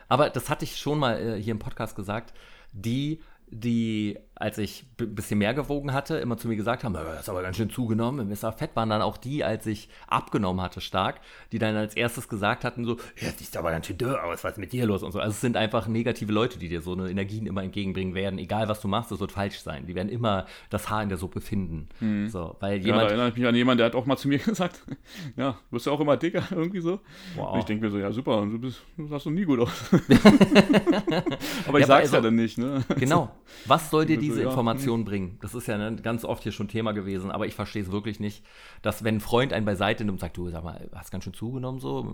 Aber das hatte ich schon mal äh, hier im Podcast gesagt. Die die, als ich ein bisschen mehr gewogen hatte, immer zu mir gesagt haben, das ist aber ganz schön zugenommen, ist aber fett, waren dann auch die, als ich abgenommen hatte stark, die dann als erstes gesagt hatten so, ja, siehst aber ganz schön dürr aus, was ist mit dir los und so. Also es sind einfach negative Leute, die dir so eine Energien immer entgegenbringen werden, egal was du machst, das wird falsch sein. Die werden immer das Haar in der Suppe finden. Mhm. So, weil jemand, ja, da erinnere ich mich an jemanden, der hat auch mal zu mir gesagt, ja, wirst du auch immer dicker, irgendwie so. Wow. Und ich denke mir so, ja super, du, bist, du sahst doch nie gut aus. aber ich ja, sag's also, ja dann nicht, ne? Genau. Was soll dir diese Information bringen? Das ist ja ne, ganz oft hier schon Thema gewesen, aber ich verstehe es wirklich nicht, dass wenn ein Freund einen beiseite nimmt und sagt, du sag mal, hast ganz schön zugenommen so,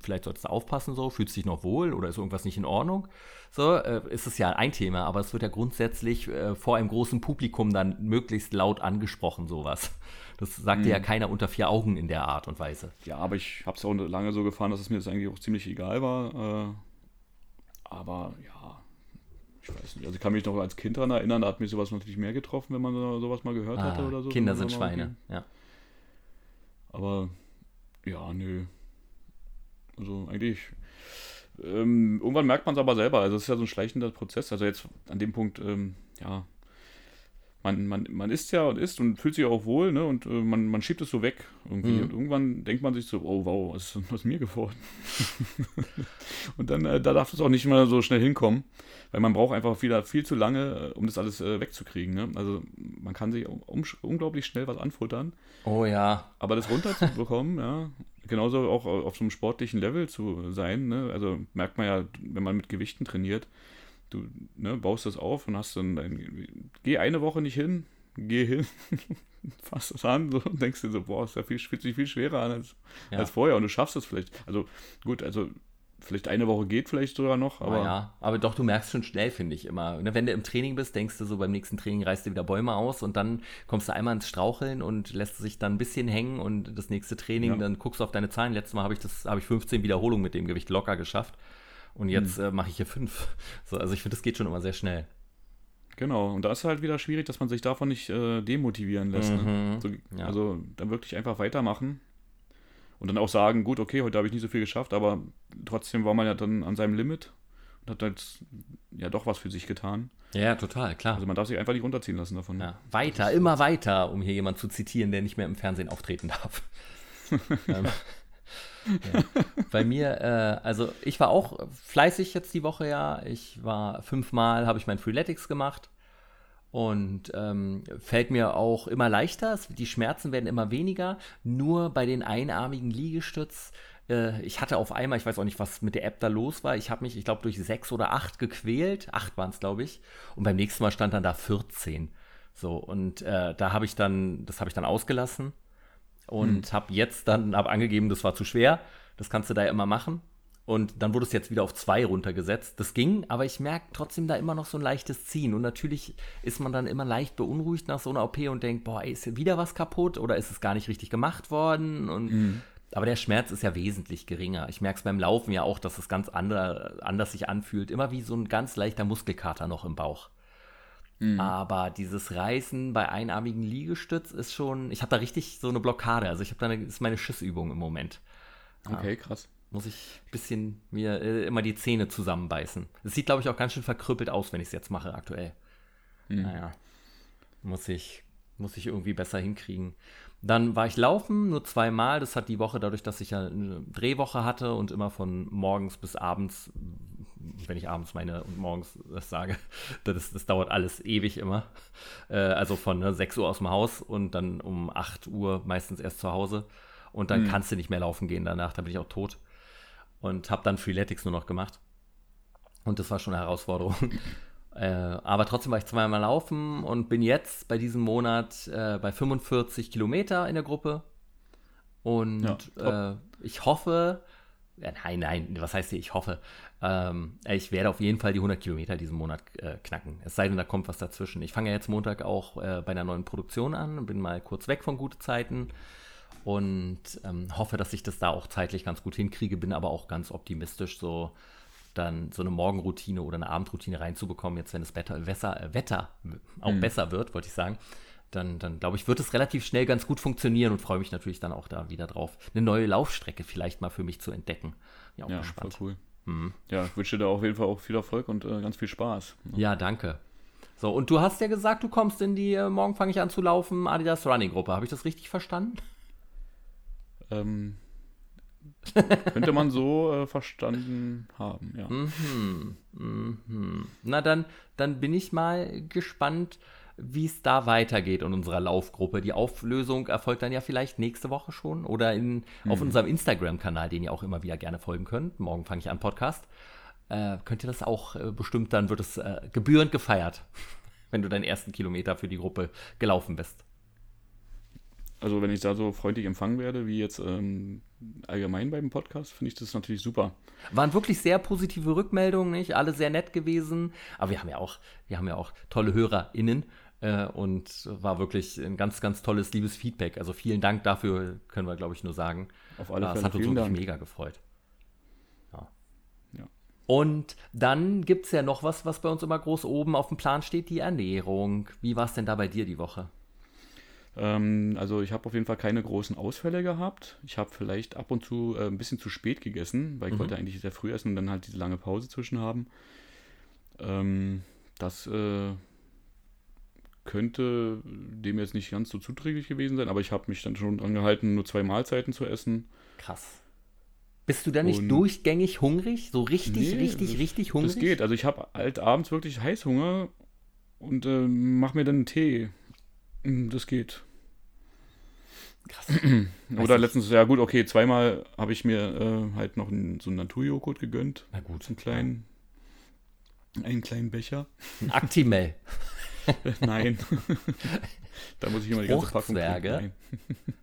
vielleicht solltest du aufpassen so, fühlst du dich noch wohl oder ist irgendwas nicht in Ordnung? So, äh, ist es ja ein Thema, aber es wird ja grundsätzlich äh, vor einem großen Publikum dann möglichst laut angesprochen, sowas. Das sagt mhm. dir ja keiner unter vier Augen in der Art und Weise. Ja, aber ich habe es auch lange so gefahren, dass es mir das eigentlich auch ziemlich egal war. Äh, aber ja, ich weiß nicht. Also ich kann mich noch als Kind daran erinnern, da hat mich sowas natürlich mehr getroffen, wenn man sowas mal gehört ah, hatte oder so. Kinder sind Schweine, ja. Aber ja, nö. Also eigentlich. Ähm, irgendwann merkt man es aber selber. Also es ist ja so ein schleichender Prozess. Also jetzt an dem Punkt, ähm, ja, man, man, man isst ja und isst und fühlt sich auch wohl, ne? Und äh, man, man schiebt es so weg irgendwie. Mhm. Und irgendwann denkt man sich so, oh wow, was ist aus mir geworden? und dann, äh, da darf es auch nicht mehr so schnell hinkommen, weil man braucht einfach viel, viel zu lange, äh, um das alles äh, wegzukriegen. Ne? Also man kann sich um, unglaublich schnell was anfuttern. Oh ja. Aber das runterzubekommen, ja, genauso auch auf so einem sportlichen Level zu sein, ne? Also merkt man ja, wenn man mit Gewichten trainiert, du ne, baust das auf und hast dann dein, geh eine Woche nicht hin, geh hin, fass das an so, und denkst dir so, boah, es ja fühlt sich viel schwerer an als, ja. als vorher und du schaffst es vielleicht. Also gut, also vielleicht eine Woche geht vielleicht sogar noch, aber. Ja, aber doch, du merkst schon schnell, finde ich immer. Ne, wenn du im Training bist, denkst du so, beim nächsten Training reißt du wieder Bäume aus und dann kommst du einmal ins Straucheln und lässt sich dann ein bisschen hängen und das nächste Training, ja. dann guckst du auf deine Zahlen. Letztes Mal habe ich das, habe ich 15 Wiederholungen mit dem Gewicht locker geschafft. Und jetzt hm. äh, mache ich hier fünf. So, also ich finde, das geht schon immer sehr schnell. Genau, und da ist halt wieder schwierig, dass man sich davon nicht äh, demotivieren lässt. Ne? Mhm. Ne? So, ja. Also dann wirklich einfach weitermachen und dann auch sagen, gut, okay, heute habe ich nicht so viel geschafft, aber trotzdem war man ja dann an seinem Limit und hat halt ja doch was für sich getan. Ja, total, klar. Also man darf sich einfach nicht runterziehen lassen davon. Ja, weiter, immer weiter, um hier jemanden zu zitieren, der nicht mehr im Fernsehen auftreten darf. ähm, ja. Bei mir, äh, also ich war auch fleißig jetzt die Woche ja. Ich war fünfmal, habe ich mein Freeletics gemacht und ähm, fällt mir auch immer leichter. Die Schmerzen werden immer weniger. Nur bei den einarmigen Liegestütz. Äh, ich hatte auf einmal, ich weiß auch nicht, was mit der App da los war. Ich habe mich, ich glaube, durch sechs oder acht gequält. Acht waren es, glaube ich. Und beim nächsten Mal stand dann da 14. So, und äh, da habe ich dann, das habe ich dann ausgelassen und hm. habe jetzt dann hab angegeben, das war zu schwer. Das kannst du da ja immer machen. Und dann wurde es jetzt wieder auf zwei runtergesetzt. Das ging, aber ich merke trotzdem da immer noch so ein leichtes Ziehen. Und natürlich ist man dann immer leicht beunruhigt nach so einer OP und denkt, boah, ist hier wieder was kaputt oder ist es gar nicht richtig gemacht worden? Und mhm. Aber der Schmerz ist ja wesentlich geringer. Ich merke es beim Laufen ja auch, dass es ganz andere, anders sich anfühlt. Immer wie so ein ganz leichter Muskelkater noch im Bauch. Mhm. Aber dieses Reißen bei einarmigen Liegestütz ist schon, ich habe da richtig so eine Blockade. Also ich habe da eine, das ist meine Schissübung im Moment. Okay, krass. Muss ich ein bisschen mir äh, immer die Zähne zusammenbeißen. Es sieht, glaube ich, auch ganz schön verkrüppelt aus, wenn ich es jetzt mache aktuell. Mhm. Naja, muss ich, muss ich irgendwie besser hinkriegen. Dann war ich laufen, nur zweimal. Das hat die Woche, dadurch, dass ich ja eine Drehwoche hatte und immer von morgens bis abends wenn ich abends meine und morgens das sage, das, das dauert alles ewig immer. Äh, also von ne, 6 Uhr aus dem Haus und dann um 8 Uhr meistens erst zu Hause. Und dann mhm. kannst du nicht mehr laufen gehen danach, da bin ich auch tot. Und habe dann Freeletics nur noch gemacht. Und das war schon eine Herausforderung. äh, aber trotzdem war ich zweimal laufen und bin jetzt bei diesem Monat äh, bei 45 Kilometer in der Gruppe. Und ja, äh, ich hoffe, nein, nein, was heißt hier, ich hoffe. Ähm, ich werde auf jeden Fall die 100 Kilometer diesen Monat äh, knacken. Es sei denn, da kommt was dazwischen. Ich fange ja jetzt Montag auch äh, bei einer neuen Produktion an, bin mal kurz weg von gute Zeiten und ähm, hoffe, dass ich das da auch zeitlich ganz gut hinkriege, bin aber auch ganz optimistisch, so dann so eine Morgenroutine oder eine Abendroutine reinzubekommen, jetzt wenn das Wetter, Wetter, äh, Wetter auch mhm. besser wird, wollte ich sagen dann, dann glaube ich, wird es relativ schnell ganz gut funktionieren und freue mich natürlich dann auch da wieder drauf, eine neue Laufstrecke vielleicht mal für mich zu entdecken. Ja, auch ja gespannt. Voll cool. Mhm. Ja, ich wünsche dir auf jeden Fall auch viel Erfolg und äh, ganz viel Spaß. Ja, danke. So, und du hast ja gesagt, du kommst in die, äh, morgen fange ich an zu laufen, Adidas Running Gruppe. Habe ich das richtig verstanden? Ähm, könnte man so äh, verstanden haben, ja. Mhm, mhm. Na, dann, dann bin ich mal gespannt, wie es da weitergeht in unserer Laufgruppe. Die Auflösung erfolgt dann ja vielleicht nächste Woche schon oder in, mhm. auf unserem Instagram-Kanal, den ihr auch immer wieder gerne folgen könnt. Morgen fange ich an Podcast. Äh, könnt ihr das auch äh, bestimmt, dann wird es äh, gebührend gefeiert, wenn du deinen ersten Kilometer für die Gruppe gelaufen bist. Also wenn ich da so freundlich empfangen werde, wie jetzt ähm, allgemein beim Podcast, finde ich das natürlich super. Waren wirklich sehr positive Rückmeldungen, nicht? Alle sehr nett gewesen. Aber wir haben ja auch, wir haben ja auch tolle HörerInnen. Äh, und war wirklich ein ganz, ganz tolles, liebes Feedback. Also vielen Dank dafür, können wir, glaube ich, nur sagen. Auf alle Fälle. Das hat uns wirklich Dank. mega gefreut. Ja. ja. Und dann gibt es ja noch was, was bei uns immer groß oben auf dem Plan steht, die Ernährung. Wie war es denn da bei dir die Woche? Ähm, also ich habe auf jeden Fall keine großen Ausfälle gehabt. Ich habe vielleicht ab und zu äh, ein bisschen zu spät gegessen, weil ich mhm. wollte eigentlich sehr früh essen und dann halt diese lange Pause zwischen haben. Ähm, das äh, könnte dem jetzt nicht ganz so zuträglich gewesen sein, aber ich habe mich dann schon dran gehalten, nur zwei Mahlzeiten zu essen. Krass. Bist du da nicht Und- durchgängig hungrig? So richtig, Nee, richtig, das- richtig hungrig? Das geht. Also ich habe halt abends wirklich Heißhunger und äh, mach mir dann einen Tee. Mm, Das geht. Krass. Oder nicht. letztens, ja gut, okay, zweimal habe ich mir äh, halt noch einen, so einen Naturjoghurt gegönnt. Na gut. Einen kleinen, einen kleinen Becher. Ein Actimel. Nein. da muss ich immer die ganze Packung. Nein.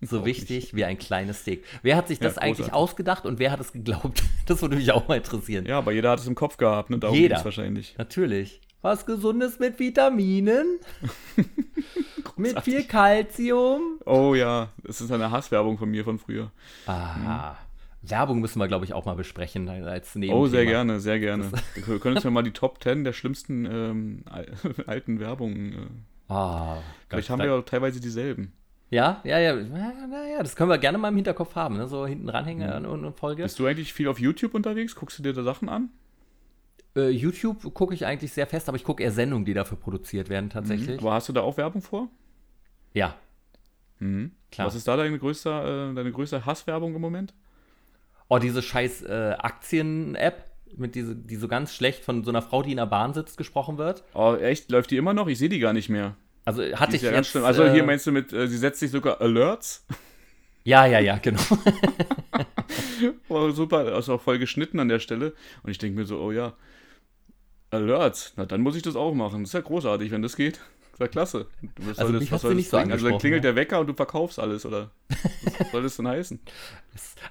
So wichtig wie ein kleines Steak. Wer hat sich Ja, das eigentlich großartig. ausgedacht und wer hat es geglaubt? Das würde mich auch mal interessieren. Ja, aber jeder hat es im Kopf gehabt, ne? Darum Jeder. wahrscheinlich. Natürlich. Was Gesundes mit Vitaminen? mit viel Kalzium? Oh ja, das ist eine Hasswerbung von mir von früher. Ah. Werbung müssen wir, glaube ich, auch mal besprechen als Nebenthema. Oh, sehr gerne, sehr gerne. Wir können uns ja mal die Top 10 der schlimmsten ähm, al- alten Werbungen. Äh, Ah, vielleicht haben wir ja teilweise dieselben. Ja, ja, ja. Naja, das können wir gerne mal im Hinterkopf haben, ne? so hinten ranhängen an eine Folge. Bist du eigentlich viel auf YouTube unterwegs? Guckst du dir da Sachen an? Äh, YouTube gucke ich eigentlich sehr fest, aber ich gucke eher Sendungen, die dafür produziert werden tatsächlich. Aber hast du da auch Werbung vor? Ja, Mhm. klar. Was ist da deine größte, äh, deine größte Hasswerbung im Moment? Oh, diese scheiß äh, Aktien-App, mit diese, die so ganz schlecht von so einer Frau, die in der Bahn sitzt, gesprochen wird. Oh, echt? Läuft die immer noch? Ich sehe die gar nicht mehr. Also hatte ich ja jetzt. Also hier äh, meinst du mit, äh, sie setzt sich sogar Alerts? Ja, ja, ja, genau. Oh, super, das ist auch voll geschnitten an der Stelle. Und ich denke mir so, oh ja, Alerts, na dann muss ich das auch machen. Das ist ja großartig, wenn das geht. Ja klasse. Was Also soll mich das, was hat's soll dir das nicht so bringen? Also dann klingelt ja. der Wecker und du verkaufst alles, oder? Was soll das denn heißen?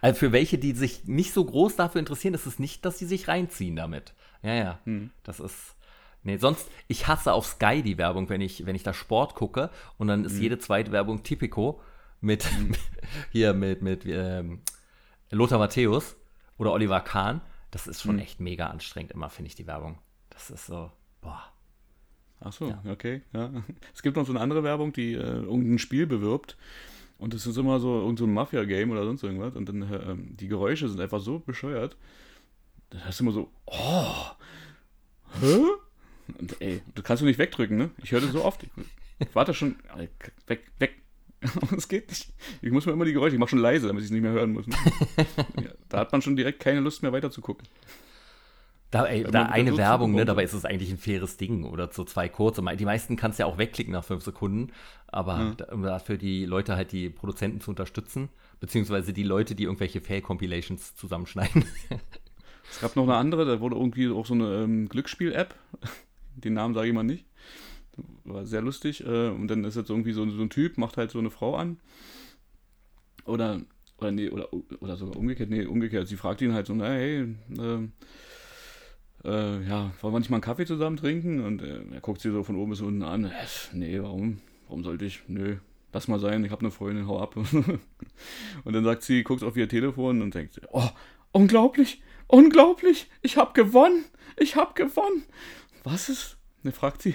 Also für welche, die sich nicht so groß dafür interessieren, ist es nicht, dass sie sich reinziehen damit. Ja, ja. Hm. Das ist. Nee, sonst, ich hasse auf Sky die Werbung, wenn ich, wenn ich da Sport gucke und dann ist Hm. jede zweite Werbung Tipico mit hier mit, mit ähm, Lothar Matthäus oder Oliver Kahn. Das ist Hm. schon echt mega anstrengend immer, finde ich, die Werbung. Das ist so, boah. Ach so, Ja. okay. Ja. Es gibt noch so eine andere Werbung, die äh, irgendein Spiel bewirbt. Und das ist immer so irgend so ein Mafia-Game oder sonst irgendwas. Und dann äh, ähm, die Geräusche sind einfach so bescheuert. Dann hast du immer so, oh, hä? Und ey, das kannst du nicht wegdrücken, ne? Ich höre das so oft. Ich warte schon, weg, weg. Es geht nicht. Ich muss mir immer die Geräusche, ich mache schon leise, damit ich es nicht mehr hören muss. Ne? da hat man schon direkt keine Lust mehr weiter zu gucken. Da, ey, da eine Werbung, ne, dabei ist. es eigentlich ein faires Ding oder so zwei kurze. Die meisten kannst du ja auch wegklicken nach fünf Sekunden, aber um dafür die Leute halt die Produzenten zu unterstützen, beziehungsweise die Leute, die irgendwelche Fail-Compilations zusammenschneiden. Es gab noch eine andere, da wurde irgendwie auch so eine ähm, Glücksspiel-App. Den Namen sage ich mal nicht. War sehr lustig. Äh, und dann ist jetzt irgendwie so, so ein Typ, macht halt so eine Frau an. Oder, oder nee, oder, oder sogar umgekehrt, nee, umgekehrt. Sie fragt ihn halt so, na, hey, ähm, äh, ja, wollen wir nicht mal einen Kaffee zusammen trinken? Und äh, er guckt sie so von oben bis unten an. Äh, nee, warum? Warum sollte ich? Nö, lass mal sein, ich habe eine Freundin, hau ab. und dann sagt sie, guckt auf ihr Telefon und denkt, oh, unglaublich, unglaublich, ich habe gewonnen, ich habe gewonnen. Was ist? Dann fragt sie,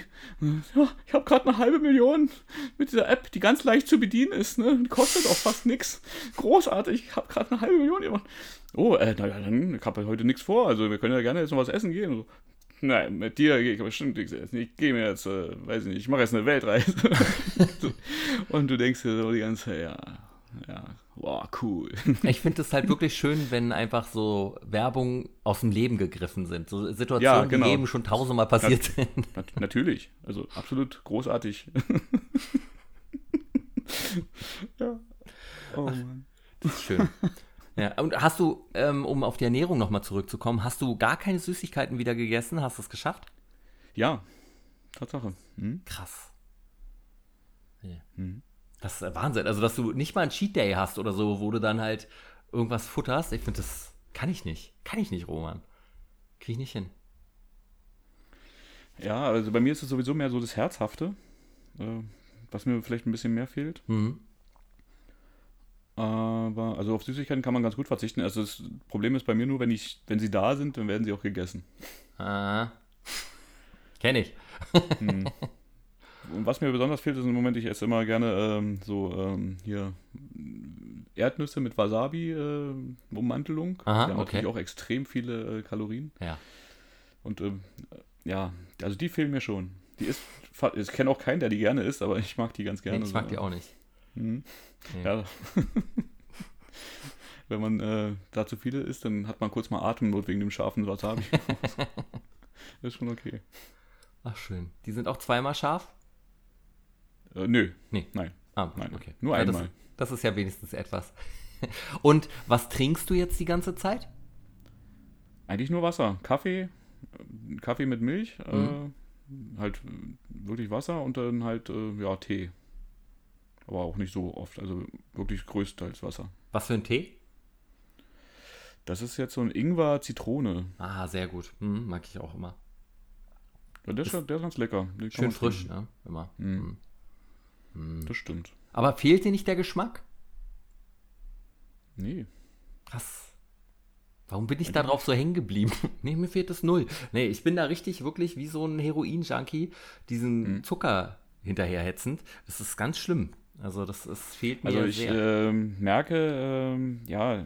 ja, ich habe gerade eine halbe Million mit dieser App, die ganz leicht zu bedienen ist, ne? Die kostet auch fast nichts. Großartig, ich habe gerade eine halbe Million gewonnen. Oh, äh, naja, dann, ich habe heute nichts vor, also wir können ja gerne jetzt noch was essen gehen. So. Nein, mit dir gehe ich bestimmt nichts essen. Ich gehe mir jetzt, äh, weiß ich nicht, ich mache jetzt eine Weltreise. Und du denkst dir so die ganze Zeit, ja, ja, wow, cool. ich finde es halt wirklich schön, wenn einfach so Werbung aus dem Leben gegriffen sind. So Situationen, Ja, genau. die eben schon tausendmal passiert sind. Nat natürlich, also absolut großartig. ja. Oh Mann. Das ist schön. Ja, und hast du, ähm, um auf die Ernährung nochmal zurückzukommen, hast du gar keine Süßigkeiten wieder gegessen? Hast du es geschafft? Ja, Tatsache. Hm? Krass. Ja. Mhm. Das ist Wahnsinn. Also, dass du nicht mal einen Cheat Day hast oder so, wo du dann halt irgendwas futterst. Ich finde, das kann ich nicht. Kann ich nicht, Roman. Krieg ich nicht hin. Ja, also bei mir ist es sowieso mehr so das Herzhafte, äh, was mir vielleicht ein bisschen mehr fehlt. Mhm. Aber also auf Süßigkeiten kann man ganz gut verzichten. Also das Problem ist bei mir nur, wenn ich, wenn sie da sind, dann werden sie auch gegessen. Ah. Kenn ich. Hm. Und was mir besonders fehlt, ist im Moment, ich esse immer gerne ähm, so ähm, hier Erdnüsse mit Wasabi-Ummantelung. Aha, die haben okay. natürlich auch extrem viele äh, Kalorien. Ja. Und ähm, ja, also die fehlen mir schon. Die ist, ich kenne auch keinen, der die gerne isst, aber ich mag die ganz gerne. Nee, ich mag die auch nicht. Mhm. Nee. Ja. Wenn man äh, da zu viele isst, dann hat man kurz mal Atemnot wegen dem scharfen Wasabi. ist schon okay. Ach, schön. Die sind auch zweimal scharf? Äh, nö. Nee. Nein. Ah, Nein. okay. Nur Ja, einmal. Das, das ist ja wenigstens etwas. Und was trinkst du jetzt die ganze Zeit? Eigentlich nur Wasser. Kaffee, äh, Kaffee mit Milch, Mhm. äh, halt äh, wirklich Wasser und dann halt, äh, ja, Tee. Aber auch nicht so oft, also wirklich größtenteils Wasser. Was für ein Tee? Das ist jetzt so ein Ingwer-Zitrone. Ah, sehr gut. Hm, mag ich auch immer. Ja, der, ist, der ist ganz lecker. Den Schön frisch, ne? Immer. Mhm. Hm. Das stimmt. Aber fehlt dir nicht der Geschmack? Nee. Krass. Warum bin ich da drauf so hängen geblieben? nee, mir fehlt das null. Nee, ich bin da richtig wirklich wie so ein Heroin-Junkie, diesen Mhm. Zucker hinterherhetzend. Das ist ganz schlimm. Also das, das fehlt mir Also ich sehr. ähm, merke, ähm, ja,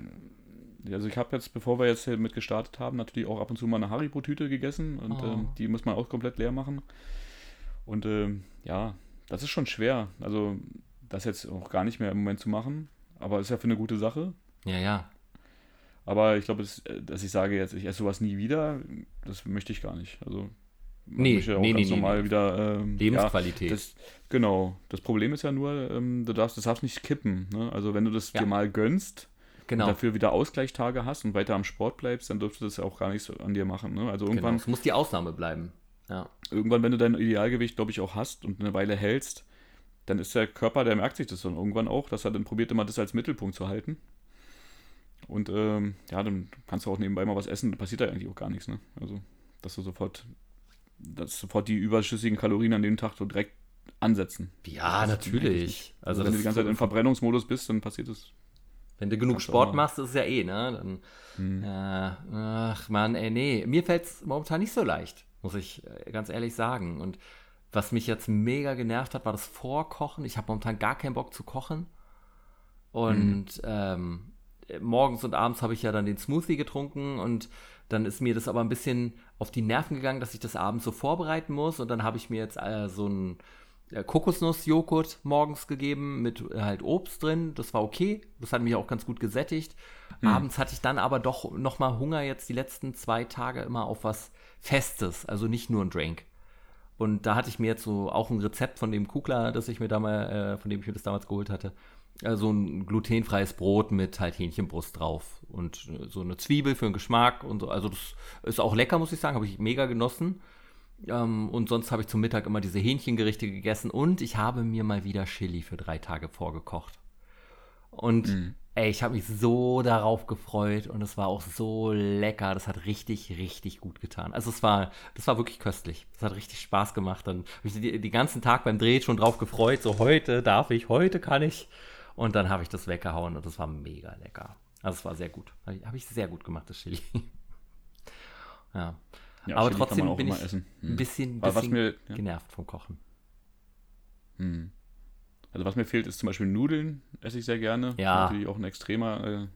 also ich habe jetzt, bevor wir jetzt hier mit gestartet haben, natürlich auch ab und zu mal eine Haribo-Tüte gegessen und Oh. ähm, die muss man auch komplett leer machen. Und ähm, ja, das ist schon schwer. Also das jetzt auch gar nicht mehr im Moment zu machen, aber ist ja für eine gute Sache. ja, ja. Aber ich glaube, das- dass ich sage jetzt, ich esse sowas nie wieder, das möchte ich gar nicht. Also Nee, möchte ja auch nee, ganz nee, normal nee. wieder ähm, Lebensqualität. Ja, das, genau. Das Problem ist ja nur, ähm, du darfst, das darfst nicht kippen. Ne? Also wenn du das Ja. dir mal gönnst genau. und dafür wieder Ausgleichstage hast und weiter am Sport bleibst, dann dürfst du das ja auch gar nicht so an dir machen. Ne? Also genau. irgendwann, Es muss die Ausnahme bleiben. Ja. irgendwann, wenn du dein Idealgewicht, glaube ich, auch hast und eine Weile hältst, dann ist der Körper, der merkt sich das dann irgendwann auch, dass er dann probiert immer das als Mittelpunkt zu halten. Und ähm, ja, dann kannst du auch nebenbei mal was essen, da passiert da eigentlich auch gar nichts. Ne? Also, dass du sofort, dass sofort die überschüssigen Kalorien an dem Tag so direkt ansetzen. Ja, Das natürlich. eigentlich- Also wenn du die ganze Zeit im Verbrennungsmodus bist, dann passiert das. Wenn du genug Sport machst, ist es ja eh, ne? Dann, Hm. äh, ach man, ey, nee. Mir fällt es momentan nicht so leicht, muss ich äh, ganz ehrlich sagen. Und was mich jetzt mega genervt hat, war das Vorkochen. Ich habe momentan gar keinen Bock zu kochen. Und ähm, morgens und abends habe ich ja dann den Smoothie getrunken und dann ist mir das aber ein bisschen auf die Nerven gegangen, dass ich das abends so vorbereiten muss. Und dann habe ich mir jetzt äh, so ein Kokosnuss-Joghurt morgens gegeben mit äh, halt Obst drin. Das war okay. Das hat mich auch ganz gut gesättigt. Abends hatte ich dann aber doch noch mal Hunger jetzt die letzten zwei Tage immer auf was Festes, also nicht nur ein Drink. Und da hatte ich mir jetzt so auch ein Rezept von dem Kugler, das ich mir damals, äh, von dem ich mir das damals geholt hatte. Äh, so ein glutenfreies Brot mit halt Hähnchenbrust drauf und äh, so eine Zwiebel für den Geschmack und so. Also das ist auch lecker, muss ich sagen, habe ich mega genossen. Ähm, und sonst habe ich zum Mittag immer diese Hähnchengerichte gegessen und ich habe mir mal wieder Chili für drei Tage vorgekocht. Und ey, ich habe mich so darauf gefreut und es war auch so lecker. Das hat richtig, richtig gut getan. Also es war, das war wirklich köstlich. Das hat richtig Spaß gemacht. Dann habe ich die, den ganzen Tag beim Dreh schon drauf gefreut. So heute darf ich, heute kann ich. Und dann habe ich das weggehauen und das war mega lecker. Also es war sehr gut. Habe ich, hab ich sehr gut gemacht, das Chili. ja. Ja, Aber trotzdem man auch bin immer ich essen. ein Hm. bisschen, bisschen mir- ja. genervt vom Kochen. Hm. Also was mir fehlt, ist zum Beispiel Nudeln, esse ich sehr gerne. Ja. Natürlich auch ein extremer,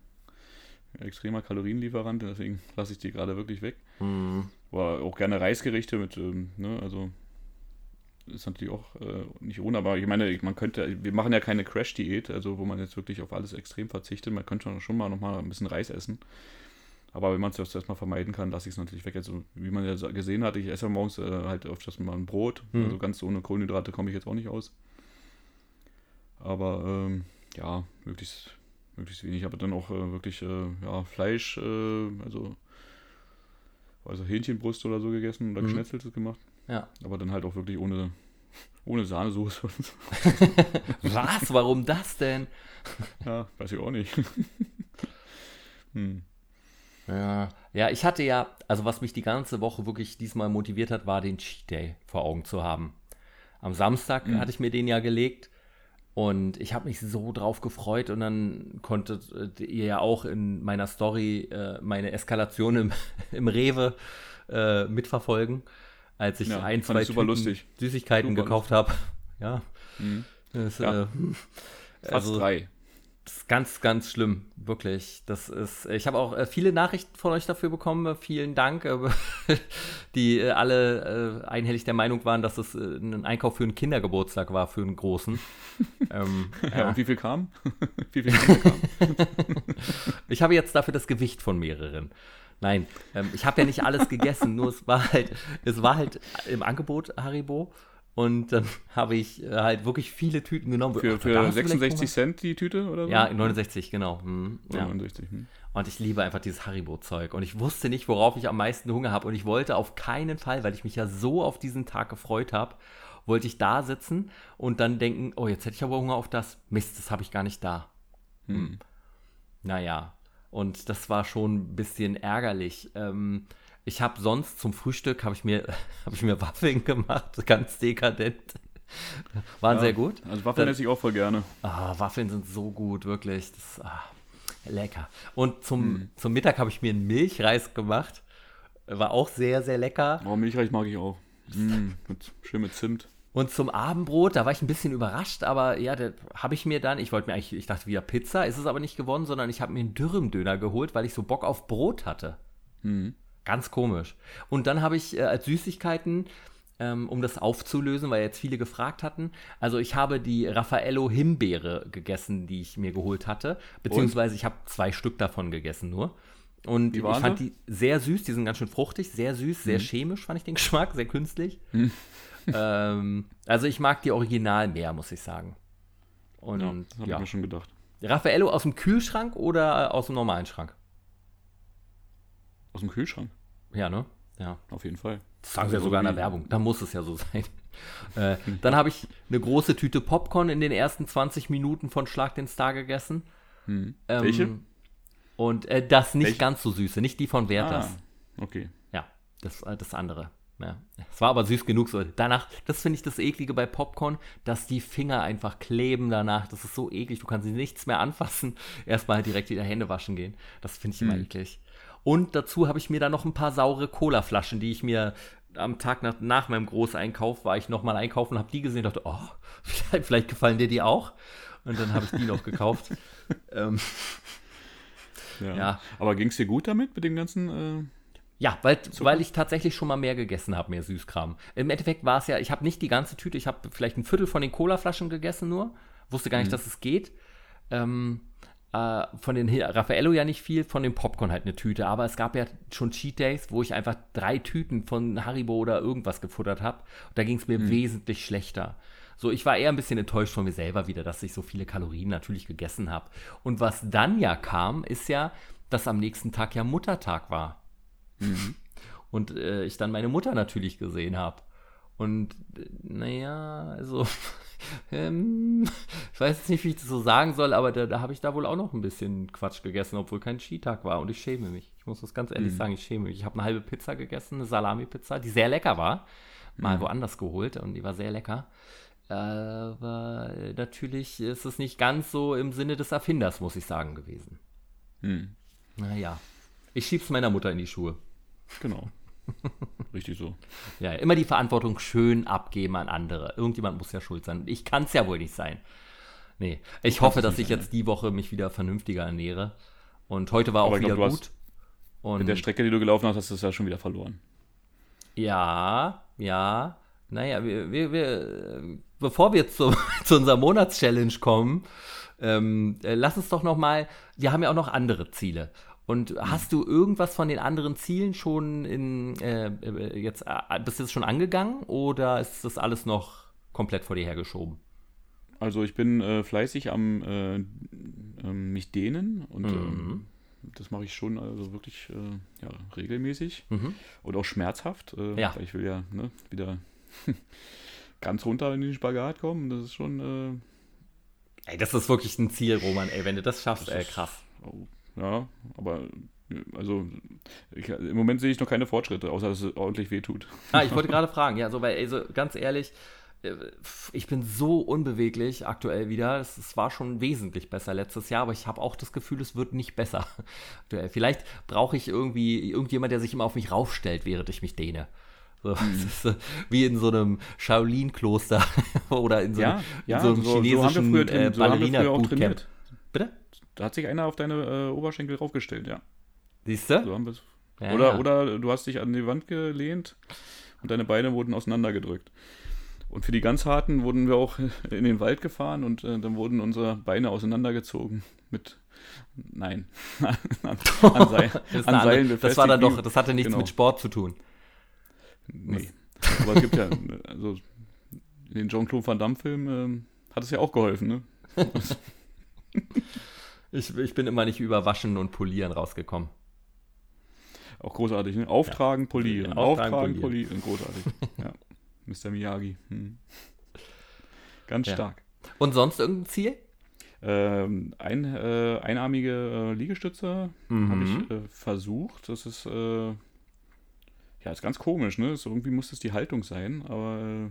äh, extremer Kalorienlieferant, deswegen lasse ich die gerade wirklich weg. Hm. Aber auch gerne Reisgerichte mit, ähm, ne, also ist natürlich auch äh, nicht ohne, aber ich meine, man könnte, wir machen ja keine Crash-Diät, also wo man jetzt wirklich auf alles extrem verzichtet. Man könnte schon- schon mal noch mal ein bisschen Reis essen. Aber wenn man es erstmal vermeiden kann, lasse ich es natürlich weg. Also, wie man ja gesehen hat, ich esse morgens äh, halt öfters mal ein Brot. Mhm. Also ganz ohne Kohlenhydrate komme ich jetzt auch nicht aus. Aber ähm, ja, möglichst, möglichst wenig. Aber dann auch äh, wirklich äh, ja, Fleisch, äh, also, also Hähnchenbrust oder so gegessen oder Mhm. geschnetzeltes gemacht. Ja. Aber dann halt auch wirklich ohne, ohne Sahnesoße. Was? Warum das denn? ja, weiß ich auch nicht. hm. Ja, ja, ich hatte ja, also was mich die ganze Woche wirklich diesmal motiviert hat, war den Cheat Day vor Augen zu haben. Am Samstag Mhm. hatte ich mir den ja gelegt und ich habe mich so drauf gefreut und dann konntet äh, ihr ja auch in meiner Story äh, meine Eskalation im, im Rewe äh, mitverfolgen, als ich Ja, ein, zwei. Süßigkeiten Super gekauft habe. Ja, Mhm. das, Ja. äh, Fast also, drei. Das Ganz, ganz schlimm, wirklich. Das ist. Ich habe auch äh, viele Nachrichten von euch dafür bekommen. Vielen Dank, äh, die äh, alle äh, einhellig der Meinung waren, dass es äh, ein Einkauf für einen Kindergeburtstag war, für einen großen. ähm, ja. ja. und wie viel kam? wie viel kam? ich habe jetzt dafür das Gewicht von mehreren. Nein, ähm, ich habe ja nicht alles gegessen, nur es war halt, es war halt im Angebot Haribo. Und dann habe ich äh, halt wirklich viele Tüten genommen. Für, für 66 Cent die Tüte oder so? Ja, 69, genau. Hm, ja. 69, hm. Und ich liebe einfach dieses Haribo-Zeug. Und ich wusste nicht, worauf ich am meisten Hunger habe. Und ich wollte auf keinen Fall, weil ich mich ja so auf diesen Tag gefreut habe, wollte ich da sitzen und dann denken, oh, jetzt hätte ich aber Hunger auf das. Mist, das habe ich gar nicht da. Hm. Naja, und das war schon ein bisschen ärgerlich. Ähm, ich habe sonst zum Frühstück habe ich mir habe ich mir Waffeln gemacht, ganz dekadent. Waren ja, sehr gut. Also Waffeln esse ich auch voll gerne. Ah, Waffeln sind so gut, wirklich. Das, ah, lecker. Und zum, hm. zum Mittag habe ich mir einen Milchreis gemacht. War auch sehr, sehr lecker. Oh, Milchreis mag ich auch. Mm, mit, schön mit Zimt. Und zum Abendbrot, da war ich ein bisschen überrascht, aber ja, da habe ich mir dann, ich wollte mir eigentlich, ich dachte wieder Pizza, ist es aber nicht geworden, sondern ich habe mir einen Dürremdöner geholt, weil ich so Bock auf Brot hatte. Mhm. Ganz komisch. Und dann habe ich äh, als Süßigkeiten, ähm, um das aufzulösen, weil jetzt viele gefragt hatten, also ich habe die Raffaello Himbeere gegessen, die ich mir geholt hatte, beziehungsweise Und? ich habe zwei Stück davon gegessen nur. Und ich fand die sehr süß, die sind ganz schön fruchtig, sehr süß, sehr mhm. chemisch fand ich den Geschmack, sehr künstlich. Mhm ähm, also ich mag die Original mehr, muss ich sagen. Und, ja, das habe ja. ich mir schon gedacht. Raffaello aus dem Kühlschrank oder aus dem normalen Schrank? Aus dem Kühlschrank? Ja, ne? Ja. Auf jeden Fall. Das sagen sie ja sogar in der Werbung. Da muss es ja so sein. Äh, dann habe ich eine große Tüte Popcorn in den ersten 20 Minuten von Schlag den Star gegessen. Hm. Ähm, Welche? Und äh, das nicht Welche? ganz so süße, nicht die von Werthers. Ah, okay. Ja, das, äh, das andere. Ja. Es war aber süß genug. So. Danach, das finde ich das Eklige bei Popcorn, dass die Finger einfach kleben danach. Das ist so eklig. Du kannst sie nichts mehr anfassen. Erstmal direkt wieder Hände waschen gehen. Das finde ich immer hm. eklig. Und dazu habe ich mir dann noch ein paar saure Cola-Flaschen, die ich mir am Tag nach, nach meinem Großeinkauf war ich nochmal einkaufen, habe die gesehen und dachte, oh, vielleicht, vielleicht, gefallen dir die auch. Und dann habe ich die noch gekauft. ähm, ja. ja. Aber ging es dir gut damit, mit dem ganzen. Äh ja, weil, weil ich tatsächlich schon mal mehr gegessen habe, mehr Süßkram. Im Endeffekt war es ja, ich habe nicht die ganze Tüte, ich habe vielleicht ein Viertel von den Colaflaschen gegessen nur. Wusste gar nicht, mhm. dass es geht. Ähm, äh, von den Raffaello ja nicht viel, von dem Popcorn halt eine Tüte. Aber es gab ja schon Cheat Days, wo ich einfach drei Tüten von Haribo oder irgendwas gefuttert habe. Da ging es mir mhm. wesentlich schlechter. So, ich war eher ein bisschen enttäuscht von mir selber wieder, dass ich so viele Kalorien natürlich gegessen habe. Und was dann ja kam, ist ja, dass am nächsten Tag ja Muttertag war. Mhm. Und äh, ich dann meine Mutter natürlich gesehen habe. Und äh, naja, also, ähm, ich weiß jetzt nicht, wie ich das so sagen soll, aber da, da habe ich da wohl auch noch ein bisschen Quatsch gegessen, obwohl kein Skitag war. Und ich schäme mich. Ich muss das ganz ehrlich mhm. sagen, ich schäme mich. Ich habe eine halbe Pizza gegessen, eine Salami-Pizza, die sehr lecker war. Mal mhm. woanders geholt und die war sehr lecker. Aber natürlich ist es nicht ganz so im Sinne des Erfinders, muss ich sagen, gewesen. Mhm. Naja, ich schieb's meiner Mutter in die Schuhe. Genau. Richtig so. Ja, immer die Verantwortung schön abgeben an andere. Irgendjemand muss ja schuld sein. Ich kann es ja wohl nicht sein. Nee, ich hoffe, dass ich sein, jetzt die Woche mich wieder vernünftiger ernähre. Und heute war auch wieder glaub, gut. Und mit der Strecke, die du gelaufen hast, hast du es ja schon wieder verloren. Ja, ja. Naja, wir, wir, wir bevor wir zu, zu unserer Monatschallenge kommen, ähm, äh, lass uns doch noch mal, wir haben ja auch noch andere Ziele. Und hast du irgendwas von den anderen Zielen schon in, äh, äh jetzt, äh, bist du das schon angegangen oder ist das alles noch komplett vor dir hergeschoben? Also ich bin äh, fleißig am äh, ähm, mich dehnen und ähm, mhm. das mache ich schon also wirklich äh, ja, regelmäßig mhm. und auch schmerzhaft. ja. Weil ich will ja ne, wieder ganz runter in den Spagat kommen. Das ist schon. ey, das ist wirklich ein Ziel, Roman. Ey, wenn du das schaffst, das ey, krass. oh, ja, aber also ich, im Moment sehe ich noch keine Fortschritte, außer dass es ordentlich wehtut. Ah, ich wollte gerade fragen, ja, so, weil, also ganz ehrlich, äh, ich bin so unbeweglich aktuell wieder. Es, war schon wesentlich besser letztes Jahr, aber ich habe auch das Gefühl, es wird nicht besser. Vielleicht brauche ich irgendwie irgendjemand, der sich immer auf mich raufstellt, während ich mich dehne. So, mhm. wie in so einem Shaolin-Kloster oder in so, ja, ja, in so einem so, chinesischen so äh, Ballerina-Bootcamp. Bitte? Da hat sich einer auf deine äh, Oberschenkel raufgestellt, ja. Siehst du? So haben wir's. Ja, oder, ja. oder du hast dich an die Wand gelehnt und deine Beine wurden auseinandergedrückt. Und für die ganz harten wurden wir auch in den Wald gefahren und äh, dann wurden unsere Beine auseinandergezogen mit Nein. an, an, Seil, Das an Seilen andere- das war dann befestigt, doch, das hatte nichts Genau. mit Sport zu tun. Nee. Aber es gibt ja, also in den Jean-Claude Van Damme-Filmen ähm, hat es ja auch geholfen, ne? Ich, ich bin immer nicht über Waschen und Polieren rausgekommen. Auch großartig, ne? Auftragen, polieren. Ja, auftragen, Auftragen, polieren. Großartig. ja. Mr. Miyagi. Hm. Ganz Ja. stark. Und sonst irgendein Ziel? Ähm, ein, äh, einarmige äh, Liegestütze Mhm. habe ich äh, versucht. Das ist, äh, ja, ist ganz komisch, ne? So, irgendwie muss es die Haltung sein, aber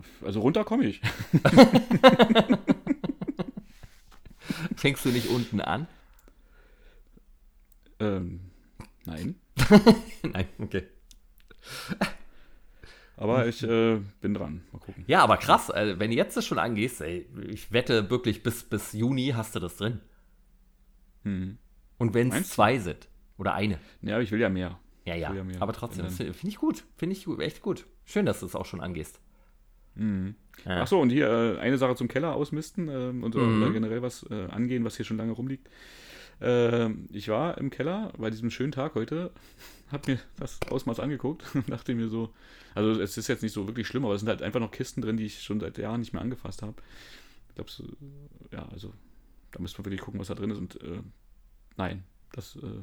äh, also runter komme ich. Fängst du nicht unten an? ähm, nein. Nein, okay. Aber ich äh, bin dran. Mal gucken. Ja, aber krass, also wenn du jetzt das schon angehst, ey, ich wette wirklich, bis, bis Juni hast du das drin. Hm. Und wenn es zwei sind. Oder eine. Ja, aber ich will ja mehr. Ja, ja. ja mehr. Aber trotzdem, finde find ich gut. Finde ich gut, echt gut. Schön, dass du es auch schon angehst. Mhm. Ja. Ach so, und hier äh, eine Sache zum Keller ausmisten ähm, und Mhm. generell was äh, angehen, was hier schon lange rumliegt. Ähm, ich war im Keller bei diesem schönen Tag heute, habe mir das Ausmaß angeguckt und dachte mir so, also es ist jetzt nicht so wirklich schlimm, aber es sind halt einfach noch Kisten drin, die ich schon seit Jahren nicht mehr angefasst habe. Ich glaube, ja, also da müsste man wirklich gucken, was da drin ist und äh, nein, das äh,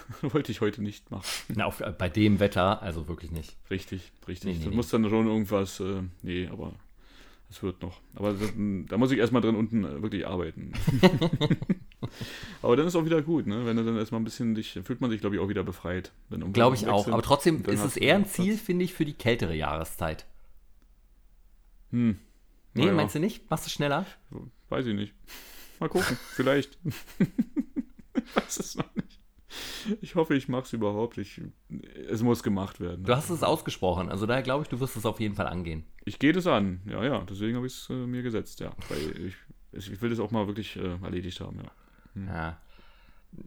wollte ich heute nicht machen. Na, auf, bei dem Wetter, also wirklich nicht. Richtig, richtig. Nee, nee, das nee. muss dann schon irgendwas, äh, nee, aber es wird noch. Aber das, da muss ich erstmal drin unten äh, wirklich arbeiten. aber dann ist auch wieder gut, ne? Wenn du dann erstmal ein bisschen dich, fühlt man sich, glaube ich, auch wieder befreit. Glaube ich auch. Aber trotzdem ist es eher ein. Ziel, finde ich, für die kältere Jahreszeit. Hm. Nee, Naja, meinst du nicht? Machst du schneller? Weiß ich nicht. Mal gucken, vielleicht. ich weiß es noch nicht. Ich hoffe, ich mache es überhaupt. Ich, es muss gemacht werden. Du hast es ausgesprochen. Also daher glaube ich, du wirst es auf jeden Fall angehen. Ich gehe das an. Ja, ja. Deswegen habe ich es äh, mir gesetzt, ja. Weil ich, ich will das auch mal wirklich äh, erledigt haben, ja. Ja.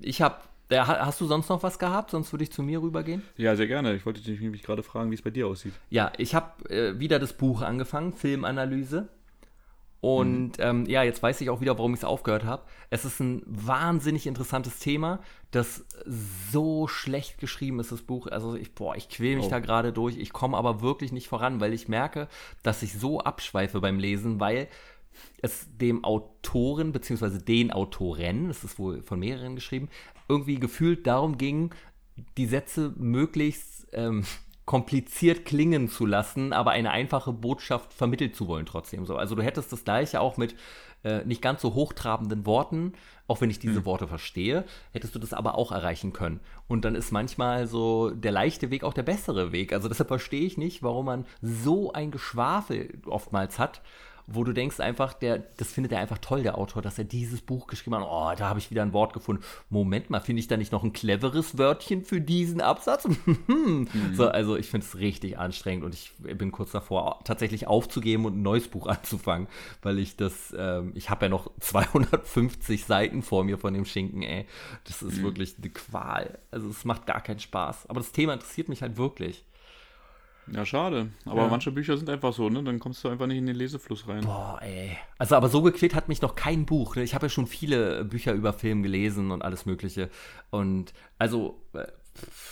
Ich habe. Hast du sonst noch was gehabt? Sonst würde ich zu mir rübergehen. Ja, sehr gerne. Ich wollte dich nämlich gerade fragen, wie es bei dir aussieht. Ja, ich habe äh, wieder das Buch angefangen, Filmanalyse. Und ähm, ja, jetzt weiß ich auch wieder, warum ich es aufgehört habe. Es ist ein wahnsinnig interessantes Thema, das so schlecht geschrieben ist, das Buch. Also ich, boah, ich quäl mich Oh. da gerade durch. Ich komme aber wirklich nicht voran, weil ich merke, dass ich so abschweife beim Lesen, weil es dem Autoren, beziehungsweise den Autoren, das ist wohl von mehreren geschrieben, irgendwie gefühlt darum ging, die Sätze möglichst ähm, kompliziert klingen zu lassen, aber eine einfache Botschaft vermittelt zu wollen trotzdem so. Also du hättest das gleiche auch mit äh, nicht ganz so hochtrabenden Worten, auch wenn ich diese Worte verstehe, hättest du das aber auch erreichen können. Und dann ist manchmal so der leichte Weg auch der bessere Weg. Also deshalb verstehe ich nicht, warum man so ein Geschwafel oftmals hat, wo du denkst einfach, der, das findet er einfach toll, der Autor, dass er dieses Buch geschrieben hat. Oh, da habe ich wieder ein Wort gefunden. Moment mal, finde ich da nicht noch ein cleveres Wörtchen für diesen Absatz? So, also ich finde es richtig anstrengend und ich bin kurz davor, tatsächlich aufzugeben und ein neues Buch anzufangen, weil ich das, ähm, ich habe ja noch 250 Seiten vor mir von dem Schinken, ey. Das ist wirklich eine Qual. Also es macht gar keinen Spaß. Aber das Thema interessiert mich halt wirklich. Ja, schade. Aber Ja. manche Bücher sind einfach so, ne? Dann kommst du einfach nicht in den Lesefluss rein. Boah, ey. Also, aber so gequält hat mich noch kein Buch. ne? Ich habe ja schon viele Bücher über Film gelesen und alles Mögliche. Und also äh,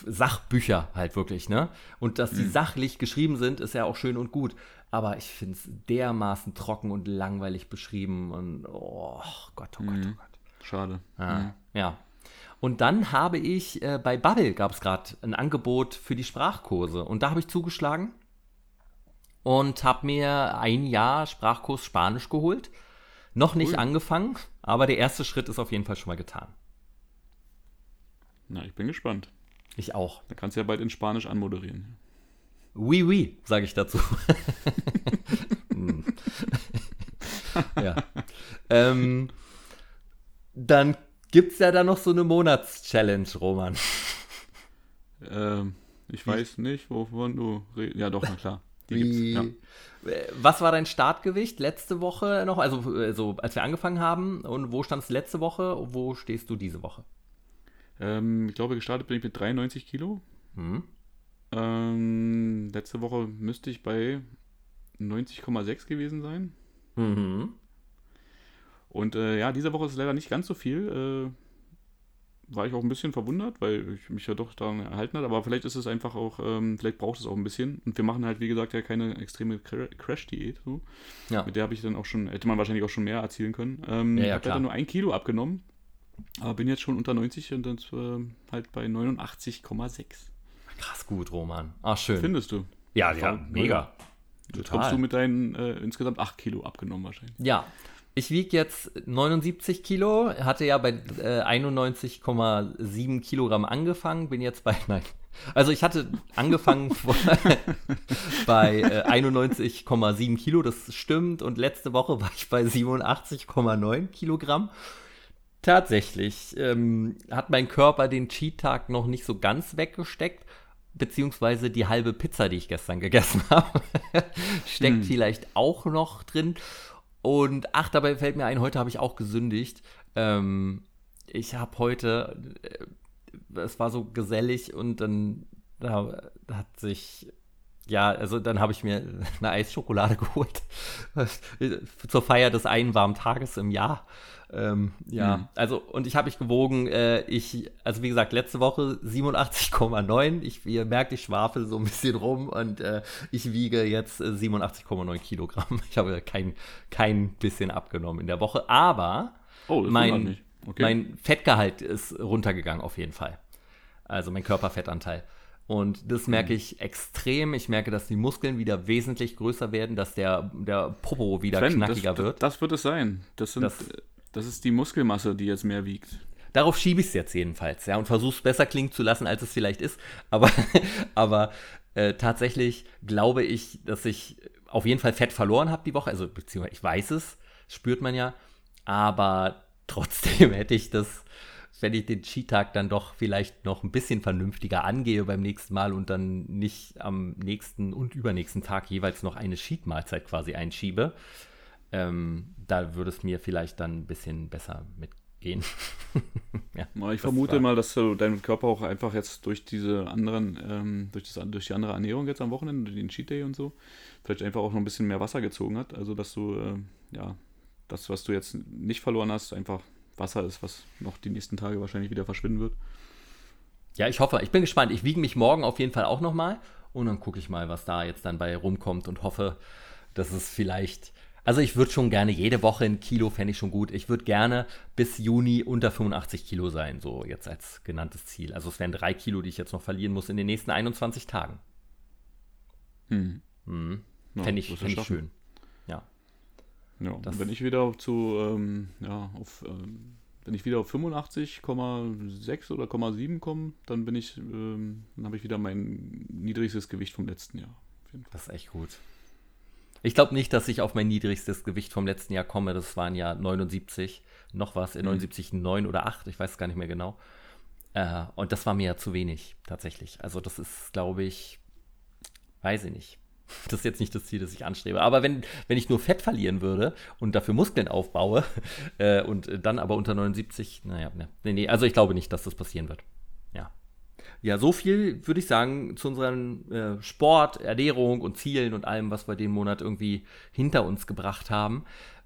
Sachbücher halt wirklich, ne? Und dass die sachlich geschrieben sind, ist ja auch schön und gut. Aber ich finde es dermaßen trocken und langweilig beschrieben und oh Gott, oh Gott, oh Gott. Schade. Ah, Ja. Und dann habe ich, äh, bei Bubble gab es gerade ein Angebot für die Sprachkurse. Und da habe ich zugeschlagen und habe mir ein Jahr Sprachkurs Spanisch geholt. Noch nicht Cool. angefangen, aber der erste Schritt ist auf jeden Fall schon mal getan. Na, ich bin gespannt. Ich auch. Da kannst du ja bald in Spanisch anmoderieren. Oui, oui, sage ich dazu. Hm. ja. Ähm, dann gibt es ja da noch so eine Monatschallenge, Roman. Ähm, ich weiß nicht, wovon du redest. Ja, doch, na klar. Die Wie, ja. Äh, was war dein Startgewicht letzte Woche noch? Also, also als wir angefangen haben. Und wo standst du letzte Woche? Wo stehst du diese Woche? Ähm, ich glaube, gestartet bin ich mit 93 Kilo. Mhm. Ähm, letzte Woche müsste ich bei 90,6 gewesen sein. Mhm. Und äh, ja, diese Woche ist leider nicht ganz so viel. Äh, war ich auch ein bisschen verwundert, weil ich mich ja doch daran erhalten habe. Aber vielleicht ist es einfach auch, ähm, vielleicht braucht es auch ein bisschen. Und wir machen halt, wie gesagt, ja keine extreme Crash-Diät. So. Ja. Mit der habe ich dann auch schon, hätte man wahrscheinlich auch schon mehr erzielen können. Ähm, ja, ja, ich habe nur ein Kilo abgenommen. Aber bin jetzt schon unter 90 und dann äh, halt bei 89,6. Krass gut, Roman. Ach, schön. Findest du? Ja, ja, mega. Jetzt kommst du mit deinen äh, insgesamt 8 Kilo abgenommen wahrscheinlich. Ja, ich wiege jetzt 79 Kilo, hatte ja bei äh, 91,7 Kilogramm angefangen, bin jetzt bei, nein, also ich hatte angefangen bei äh, 91,7 Kilo, das stimmt, und letzte Woche war ich bei 87,9 Kilogramm. Tatsächlich ähm, hat mein Körper den Cheat-Tag noch nicht so ganz weggesteckt, beziehungsweise die halbe Pizza, die ich gestern gegessen habe, steckt hm. vielleicht auch noch drin. Und ach, dabei fällt mir ein, heute habe ich auch gesündigt. Ähm, ich habe heute, äh, es war so gesellig und dann da, hat sich, ja, also dann habe ich mir eine Eisschokolade geholt zur Feier des einen warmen Tages im Jahr. Ähm, ja, mhm. also und ich habe mich gewogen, äh, ich, also wie gesagt, letzte Woche 87,9. Ich, ihr merkt, ich schwafel so ein bisschen rum und äh, ich wiege jetzt äh, 87,9 Kilogramm. Ich habe kein, kein bisschen abgenommen in der Woche, aber oh, mein, okay. mein Fettgehalt ist runtergegangen auf jeden Fall. Also mein Körperfettanteil. Und das merke mhm. ich extrem. Ich merke, dass die Muskeln wieder wesentlich größer werden, dass der, der Popo wieder Sven, knackiger das, wird. Das wird es sein. Das sind das, das ist die Muskelmasse, die jetzt mehr wiegt. Darauf schiebe ich es jetzt jedenfalls, ja, und versuche es besser klingen zu lassen, als es vielleicht ist. Aber, aber äh, tatsächlich glaube ich, dass ich auf jeden Fall Fett verloren habe die Woche. Also, beziehungsweise ich weiß es, spürt man ja. Aber trotzdem hätte ich das, wenn ich den Cheat-Tag dann doch vielleicht noch ein bisschen vernünftiger angehe beim nächsten Mal und dann nicht am nächsten und übernächsten Tag jeweils noch eine Cheat-Mahlzeit quasi einschiebe, ähm, da würde es mir vielleicht dann ein bisschen besser mitgehen. ja, ich vermute war. mal, dass du dein Körper auch einfach jetzt durch diese anderen, ähm, durch, das, durch die andere Ernährung jetzt am Wochenende, den Cheat Day und so, vielleicht einfach auch noch ein bisschen mehr Wasser gezogen hat. Also dass du, äh, ja, das, was du jetzt nicht verloren hast, einfach Wasser ist, was noch die nächsten Tage wahrscheinlich wieder verschwinden wird. Ja, ich hoffe. Ich bin gespannt. Ich wiege mich morgen auf jeden Fall auch nochmal und dann gucke ich mal, was da jetzt dann bei rumkommt und hoffe, dass es vielleicht also ich würde schon gerne jede Woche ein Kilo, fände ich schon gut. Ich würde gerne bis Juni unter 85 Kilo sein, so jetzt als genanntes Ziel. Also es wären drei Kilo, die ich jetzt noch verlieren muss in den nächsten 21 Tagen. Hm. Hm. Ja, fände ich, fänd ich schön. Ja. Das wenn ich wieder zu, ähm, ja, auf, ähm, wenn ich wieder auf 85,6 oder 0,7 komme, dann bin ich, ähm, dann habe ich wieder mein niedrigstes Gewicht vom letzten Jahr. Das ist echt gut. Ich glaube nicht, dass ich auf mein niedrigstes Gewicht vom letzten Jahr komme. Das waren ja 79, noch was, mhm. 79, 9 oder 8, ich weiß es gar nicht mehr genau. Äh, und das war mir ja zu wenig, tatsächlich. Also das ist, glaube ich, weiß ich nicht. Das ist jetzt nicht das Ziel, das ich anstrebe. Aber wenn, wenn ich nur Fett verlieren würde und dafür Muskeln aufbaue äh, und dann aber unter 79, naja, ne, nee, nee, also ich glaube nicht, dass das passieren wird. Ja. Ja, so viel würde ich sagen zu unserem äh, Sport, Ernährung und Zielen und allem, was wir den Monat irgendwie hinter uns gebracht haben.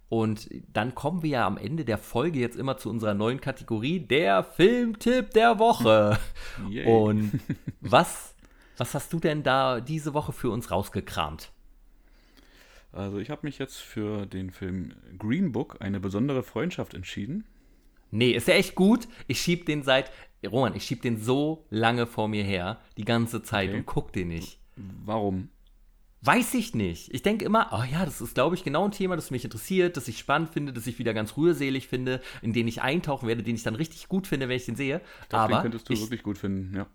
Und dann kommen wir ja am Ende der Folge jetzt immer zu unserer neuen Kategorie, der Filmtipp der Woche. Und was, was hast du denn da diese Woche für uns rausgekramt? Also ich habe mich jetzt für den Film Green Book, eine besondere Freundschaft entschieden. Nee, ist ja echt gut. Ich schieb den seit, Roman, ich schieb den so lange vor mir her, die ganze Zeit okay. und guck den nicht. Warum? Weiß ich nicht. Ich denke immer, oh ja, das ist, glaube ich, genau ein Thema, das mich interessiert, das ich spannend finde, das ich wieder ganz rührselig finde, in den ich eintauchen werde, den ich dann richtig gut finde, wenn ich den sehe. Ich glaub, Aber den könntest du ich wirklich gut finden, ja.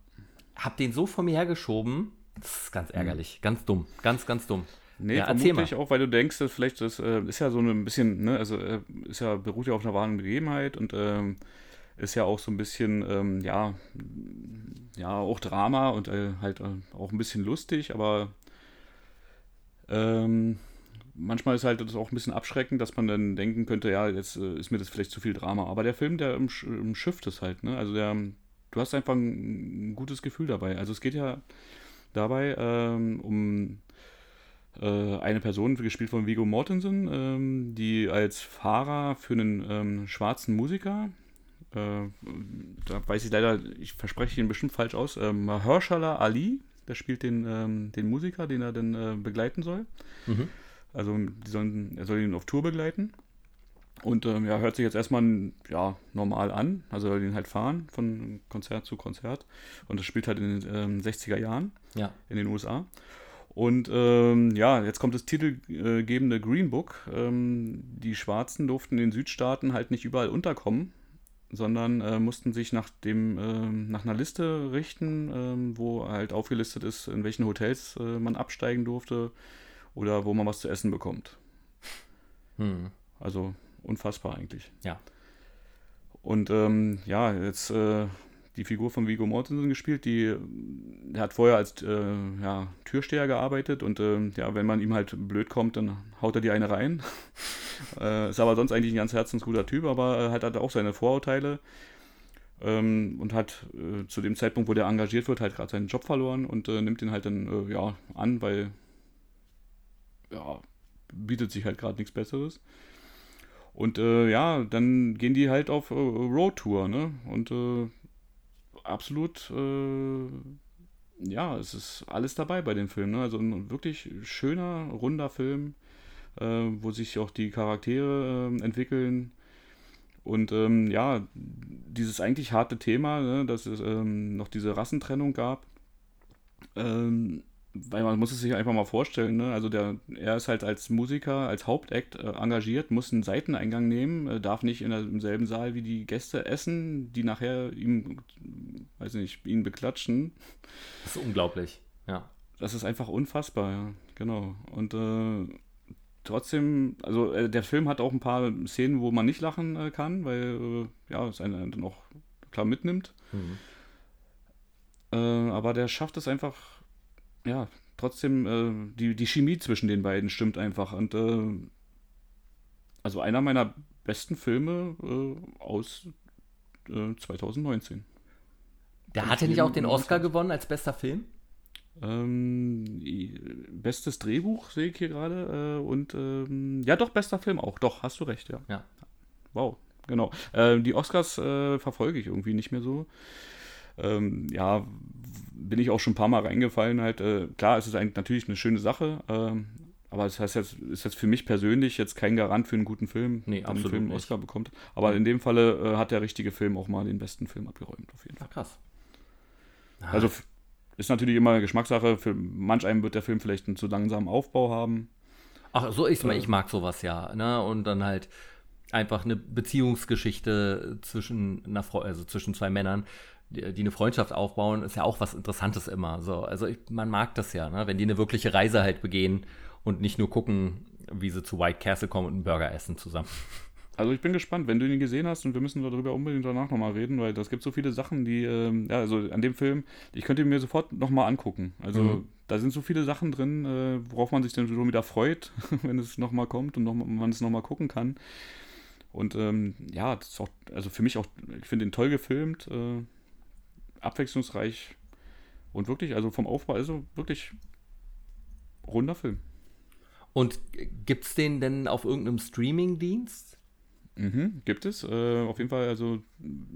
Hab den so vor mir hergeschoben, das ist ganz ärgerlich, mhm. ganz dumm, ganz, ganz dumm. Nee, ja, vermutlich auch, weil du denkst, dass vielleicht das äh, ist ja so ein bisschen, ne, also äh, ist ja, beruht ja auf einer wahren Begebenheit und ähm, ist ja auch so ein bisschen, ähm, ja, ja, auch Drama und äh, halt äh, auch ein bisschen lustig, aber Ähm, manchmal ist halt das auch ein bisschen abschreckend, dass man dann denken könnte, ja, jetzt äh, ist mir das vielleicht zu viel Drama. Aber der Film, der im, im Schiff ist halt, ne? Also der, du hast einfach ein, gutes Gefühl dabei. Also es geht ja dabei ähm, um äh, eine Person, gespielt von Vigo Mortensen, ähm, die als Fahrer für einen ähm, schwarzen Musiker, äh, da weiß ich leider, ich verspreche ihn bestimmt falsch aus, äh, Mahershala Ali, der spielt den, ähm, den Musiker, den er dann äh, begleiten soll. Mhm. Also die sollen, er soll ihn auf Tour begleiten. Und ähm, ja, hört sich jetzt erstmal ja, normal an. Also soll ihn halt fahren von Konzert zu Konzert. Und das spielt halt in den ähm, 60er Jahren ja. in den USA. Und ähm, ja, jetzt kommt das titelgebende Green Book. Ähm, die Schwarzen durften in den Südstaaten halt nicht überall unterkommen, sondern äh, mussten sich nach, dem, äh, nach einer Liste richten, äh, wo halt aufgelistet ist, in welchen Hotels äh, man absteigen durfte oder wo man was zu essen bekommt. Hm. Also unfassbar eigentlich. Ja. Und ähm, ja, jetzt äh, die Figur von Vigo Mortensen gespielt, die der hat vorher als äh, ja, Türsteher gearbeitet und äh, ja, wenn man ihm halt blöd kommt, dann haut er die eine rein. äh, ist aber sonst eigentlich ein ganz herzensguter Typ, aber äh, hat, hat auch seine Vorurteile ähm, und hat äh, zu dem Zeitpunkt, wo der engagiert wird, halt gerade seinen Job verloren und nimmt ihn halt dann ja an, weil ja, bietet sich halt gerade nichts Besseres. Und äh, ja, dann gehen die halt auf äh, Roadtour, ne? Und äh, absolut, äh, ja, es ist alles dabei bei dem Film, ne? Also ein wirklich schöner, runder Film, äh, wo sich auch die Charaktere ähm, entwickeln. Und ähm, ja, dieses eigentlich harte Thema, ne, dass es ähm, noch diese Rassentrennung gab, ähm, weil man muss es sich einfach mal vorstellen, ne? also der, er ist halt als Musiker, als Hauptakt äh, engagiert, muss einen Seiteneingang nehmen, äh, darf nicht in der, im selben Saal wie die Gäste essen, die nachher ihm, weiß nicht, ihn beklatschen. Das ist unglaublich, ja. Das ist einfach unfassbar, ja, genau. Und äh, trotzdem, also äh, der Film hat auch ein paar Szenen, wo man nicht lachen äh, kann, weil äh, ja, es einen dann auch klar mitnimmt. Mhm. aber der schafft es einfach ja, trotzdem, äh, die, die Chemie zwischen den beiden stimmt einfach. Und äh, also einer meiner besten Filme äh, aus 2019. Äh, Der hatte nicht auch den Oscar gewonnen als bester Film? Ähm, bestes Drehbuch sehe ich hier gerade. Äh, und ähm, ja, doch, bester Film auch. Doch, hast du recht, ja. ja. Wow, genau. Äh, die Oscars verfolge ich irgendwie nicht mehr so. Ähm, ja, bin ich auch schon ein paar Mal reingefallen halt. Äh, klar, es ist eigentlich natürlich eine schöne Sache, ähm, aber es heißt jetzt, ist jetzt für mich persönlich jetzt kein Garant für einen guten Film, nee, absolut einen Film nicht. Oscar bekommt. Aber mhm. in dem Falle äh, hat der richtige Film auch mal den besten Film abgeräumt, auf jeden Fall. Ach, krass. Ah. Also ist natürlich immer Geschmackssache. Für manch einem wird der Film vielleicht einen zu langsamen Aufbau haben. Ach, so ich, äh, ich mag sowas ja, ne? Und dann halt einfach eine Beziehungsgeschichte zwischen einer Frau, also zwischen zwei Männern, die, die eine Freundschaft aufbauen, ist ja auch was Interessantes immer. So, also ich, man mag das ja, ne? wenn die eine wirkliche Reise halt begehen und nicht nur gucken, wie sie zu White Castle kommen und einen Burger essen zusammen. Also ich bin gespannt, wenn du ihn gesehen hast und wir müssen darüber unbedingt danach nochmal reden, weil das gibt so viele Sachen, die, ähm, ja, also an dem Film, ich könnte ihn mir sofort nochmal angucken. Also mhm. da sind so viele Sachen drin, äh, worauf man sich dann schon wieder freut, wenn es nochmal kommt und noch, man es nochmal gucken kann. Und ähm, ja, das ist auch, also für mich auch, ich finde ihn toll gefilmt. Äh, abwechslungsreich und wirklich, also vom Aufbau, also wirklich runder Film. Und gibt es den denn auf irgendeinem Streaming-Dienst? Mhm, gibt es. Äh, auf jeden Fall, also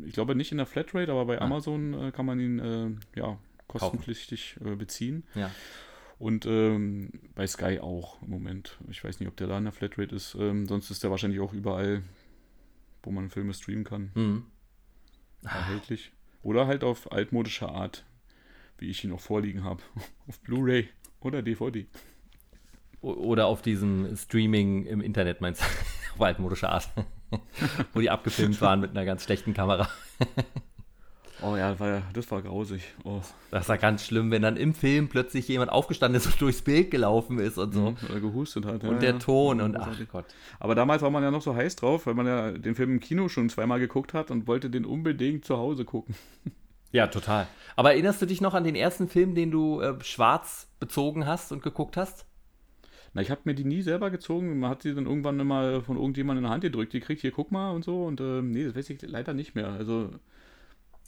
ich glaube nicht in der Flatrate, aber bei ah. Amazon äh, kann man ihn äh, ja kostenpflichtig äh, beziehen. Ja. Und ähm, bei Sky auch im Moment. Ich weiß nicht, ob der da in der Flatrate ist. Ähm, sonst ist der wahrscheinlich auch überall, wo man Filme streamen kann. Mhm. Erhältlich. Oder halt auf altmodische Art, wie ich ihn noch vorliegen habe. auf Blu-ray oder DVD. Oder auf diesem Streaming im Internet, meinst du? auf altmodische Art. Wo die abgefilmt waren mit einer ganz schlechten Kamera. Oh ja, das war, das war grausig. Oh. Das war ganz schlimm, wenn dann im Film plötzlich jemand aufgestanden ist und durchs Bild gelaufen ist und so. Mhm, oder gehustet hat. Und ja, der Ton und ach Gott. Aber damals war man ja noch so heiß drauf, weil man ja den Film im Kino schon zweimal geguckt hat und wollte den unbedingt zu Hause gucken. Ja, total. Aber erinnerst du dich noch an den ersten Film, den du äh, schwarz bezogen hast und geguckt hast? Na, ich habe mir die nie selber gezogen. Man hat sie dann irgendwann mal von irgendjemandem in der Hand gedrückt. Die kriegt hier, guck mal und so. Und äh, nee, das weiß ich leider nicht mehr. Also,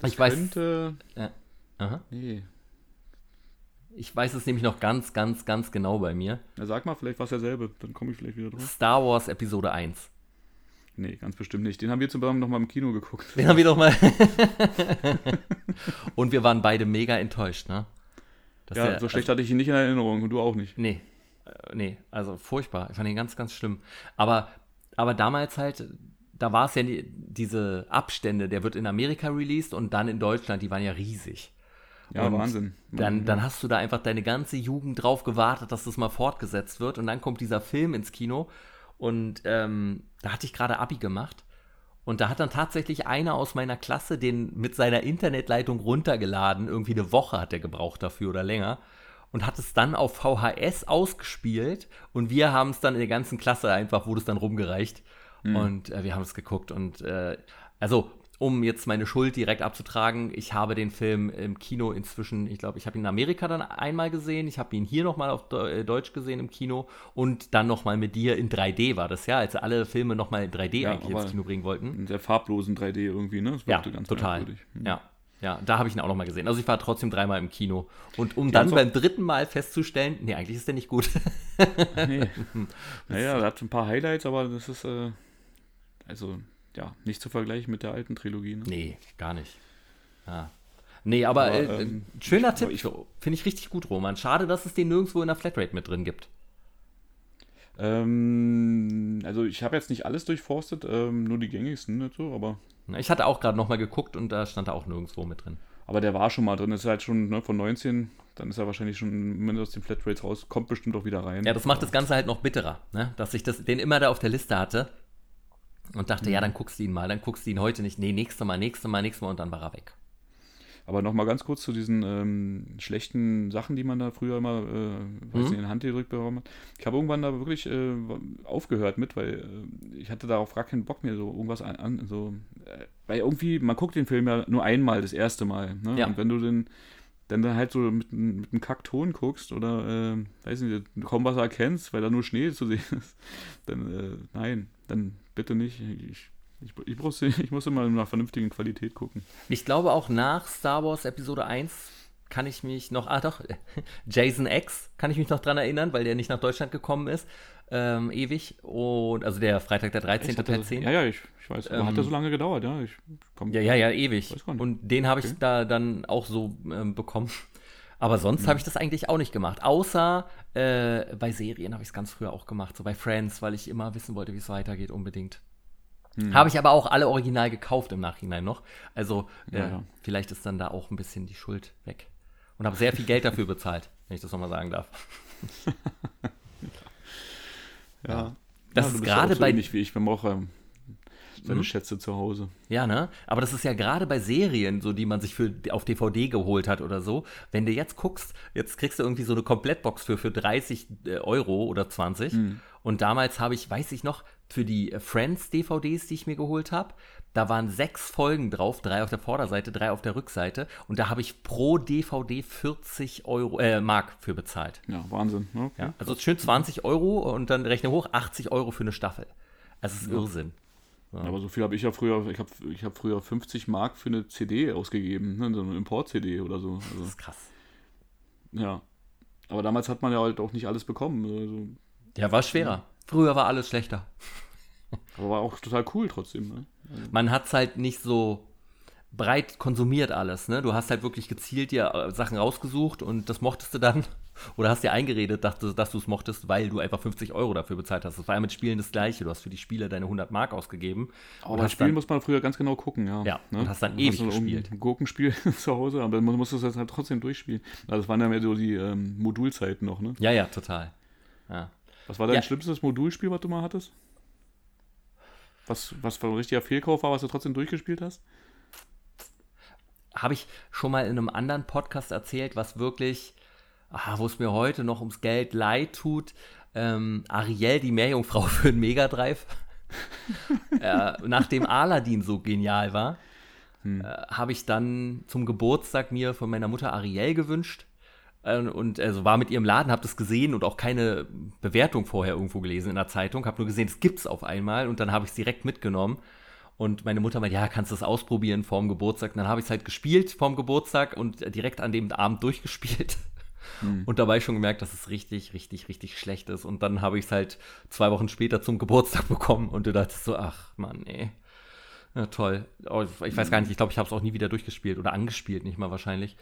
das ich könnte, weiß. Ja. Aha. Nee. Ich weiß es nämlich noch ganz, ganz, ganz genau bei mir. Na, sag mal, vielleicht war es derselbe. Dann komme ich vielleicht wieder drauf. Star Wars Episode 1. Nee, ganz bestimmt nicht. Den haben wir zusammen noch mal im Kino geguckt. Den haben wir doch mal. und wir waren beide mega enttäuscht, ne? ja, der, so schlecht also, hatte ich ihn nicht in Erinnerung und du auch nicht. Nee. Äh, nee, also furchtbar. Ich fand ihn ganz, ganz schlimm. Aber, aber damals halt, da war es ja die, diese Abstände, der wird in Amerika released und dann in Deutschland, die waren ja riesig. Ja, und Wahnsinn. Dann, dann hast du da einfach deine ganze Jugend drauf gewartet, dass das mal fortgesetzt wird. Und dann kommt dieser Film ins Kino. Und ähm, da hatte ich gerade Abi gemacht. Und da hat dann tatsächlich einer aus meiner Klasse den mit seiner Internetleitung runtergeladen. Irgendwie eine Woche hat er gebraucht dafür oder länger. Und hat es dann auf VHS ausgespielt. Und wir haben es dann in der ganzen Klasse einfach, wurde es dann rumgereicht. Mhm. Und äh, wir haben es geguckt. Und äh, also um jetzt meine Schuld direkt abzutragen, ich habe den Film im Kino inzwischen, ich glaube, ich habe ihn in Amerika dann einmal gesehen, ich habe ihn hier nochmal auf äh, Deutsch gesehen im Kino und dann nochmal mit dir in 3D war das ja, als alle Filme nochmal in 3D ja, eigentlich ins Kino bringen wollten. In sehr farblosen 3D irgendwie, ne? Das ja, total. Hm. Ja. Ja, da habe ich ihn auch nochmal gesehen. Also ich war trotzdem dreimal im Kino. Und um dann beim dritten Mal festzustellen, nee, eigentlich ist der nicht gut. nee. Naja, er hat ein paar Highlights, aber das ist, äh, also ja, nicht zu vergleichen mit der alten Trilogie. Ne? Nee, gar nicht. Ja. Nee, aber, aber äh, ähm, schöner Tipp. Finde ich richtig gut, Roman. Schade, dass es den nirgendwo in der Flatrate mit drin gibt. Ähm, also ich habe jetzt nicht alles durchforstet, ähm, nur die gängigsten so, aber. Ich hatte auch gerade nochmal geguckt und da stand er auch nirgendwo mit drin. Aber der war schon mal drin, ist halt schon ne, von 19, dann ist er wahrscheinlich schon mindestens aus den Flatrates raus, kommt bestimmt auch wieder rein. Ja, das macht das Ganze halt noch bitterer, ne? dass ich das, den immer da auf der Liste hatte und dachte, mhm. ja, dann guckst du ihn mal, dann guckst du ihn heute nicht. Nee, nächstes Mal, nächstes Mal, nächstes Mal und dann war er weg. Aber nochmal ganz kurz zu diesen ähm, schlechten Sachen, die man da früher immer äh, weiß mhm. in die Hand gedrückt bekommen hat. Ich habe irgendwann da wirklich äh, aufgehört mit, weil äh, ich hatte darauf gar keinen Bock mehr, so irgendwas an, an so, äh, weil irgendwie, man guckt den Film ja nur einmal, das erste Mal. Ne? Ja. Und wenn du den dann dann halt so mit, mit einem Kackton guckst oder, äh, weiß nicht, kaum was erkennst, weil da nur Schnee zu sehen ist, dann, äh, nein, dann bitte nicht. Ich, ich, ich, muss, ich muss immer nach vernünftigen Qualität gucken. Ich glaube auch nach Star Wars Episode 1 kann ich mich noch, ah doch, Jason X kann ich mich noch dran erinnern, weil der nicht nach Deutschland gekommen ist, ähm, ewig. Und, also der Freitag der 13. Teil 10. Ja, ja, ich, ich weiß. Ähm, hat das so lange gedauert, ja? Ich, komm, ja, ja, ja, ewig. Und den habe okay. ich da dann auch so ähm, bekommen. Aber sonst mhm. habe ich das eigentlich auch nicht gemacht. Außer äh, bei Serien habe ich es ganz früher auch gemacht, so bei Friends, weil ich immer wissen wollte, wie es weitergeht, unbedingt. Mhm. Habe ich aber auch alle original gekauft im Nachhinein noch. Also äh, ja, ja. vielleicht ist dann da auch ein bisschen die Schuld weg. Und habe sehr viel Geld dafür bezahlt, wenn ich das nochmal sagen darf. ja. ja. Das ist gerade bei. Nicht wie ich, wir auch ähm, seine mhm. Schätze zu Hause. Ja, ne? Aber das ist ja gerade bei Serien, so die man sich für auf DVD geholt hat oder so. Wenn du jetzt guckst, jetzt kriegst du irgendwie so eine Komplettbox für, für 30 äh, Euro oder 20. Mhm. Und damals habe ich, weiß ich noch, für die Friends DVDs, die ich mir geholt habe, da waren sechs Folgen drauf, drei auf der Vorderseite, drei auf der Rückseite. Und da habe ich pro DVD 40 Euro, äh, Mark für bezahlt. Ja, Wahnsinn. Okay. Ja, also schön 20 Euro und dann rechne hoch 80 Euro für eine Staffel. Das ist ja. Irrsinn. Ja. Aber so viel habe ich ja früher, ich habe ich hab früher 50 Mark für eine CD ausgegeben, ne, so eine Import-CD oder so. Also, das ist krass. Ja. Aber damals hat man ja halt auch nicht alles bekommen. Also, ja, war schwerer. Ja. Früher war alles schlechter. Aber war auch total cool trotzdem. Ne? Also man hat es halt nicht so breit konsumiert alles. Ne? Du hast halt wirklich gezielt dir äh, Sachen rausgesucht und das mochtest du dann. Oder hast dir eingeredet, dachte, dass du es mochtest, weil du einfach 50 Euro dafür bezahlt hast. Das war ja mit Spielen das Gleiche. Du hast für die Spiele deine 100 Mark ausgegeben. Aber bei Spielen muss man früher ganz genau gucken, ja. Ja, ne? und hast dann ewig hast gespielt. Ein Gurkenspiel zu Hause, aber man muss das halt trotzdem durchspielen. Also das waren ja mehr so die ähm, Modulzeiten noch, ne? Ja, ja, total. Ja. Was war dein ja. schlimmstes Modulspiel, was du mal hattest? Was, was ein richtiger Fehlkauf war, was du trotzdem durchgespielt hast? habe ich schon mal in einem anderen Podcast erzählt, was wirklich, ah, wo es mir heute noch ums Geld leid tut. Ähm, Ariel, die Meerjungfrau für den Mega Drive. äh, nachdem Aladdin so genial war, hm. äh, habe ich dann zum Geburtstag mir von meiner Mutter Ariel gewünscht. äh, und also war mit ihrem Laden, habe das gesehen und auch keine Bewertung vorher irgendwo gelesen in der Zeitung, habe nur gesehen, es gibt es auf einmal und dann habe ich es direkt mitgenommen. Und meine Mutter meinte, ja, kannst du es ausprobieren vorm Geburtstag. Und dann habe ich es halt gespielt vorm Geburtstag und direkt an dem Abend durchgespielt. Hm. Und dabei schon gemerkt, dass es richtig, richtig, richtig schlecht ist. Und dann habe ich es halt zwei Wochen später zum Geburtstag bekommen und du dachtest so, ach Mann, ey. Ja, toll. Oh, ich weiß gar nicht, ich glaube, ich habe es auch nie wieder durchgespielt oder angespielt, nicht mal wahrscheinlich.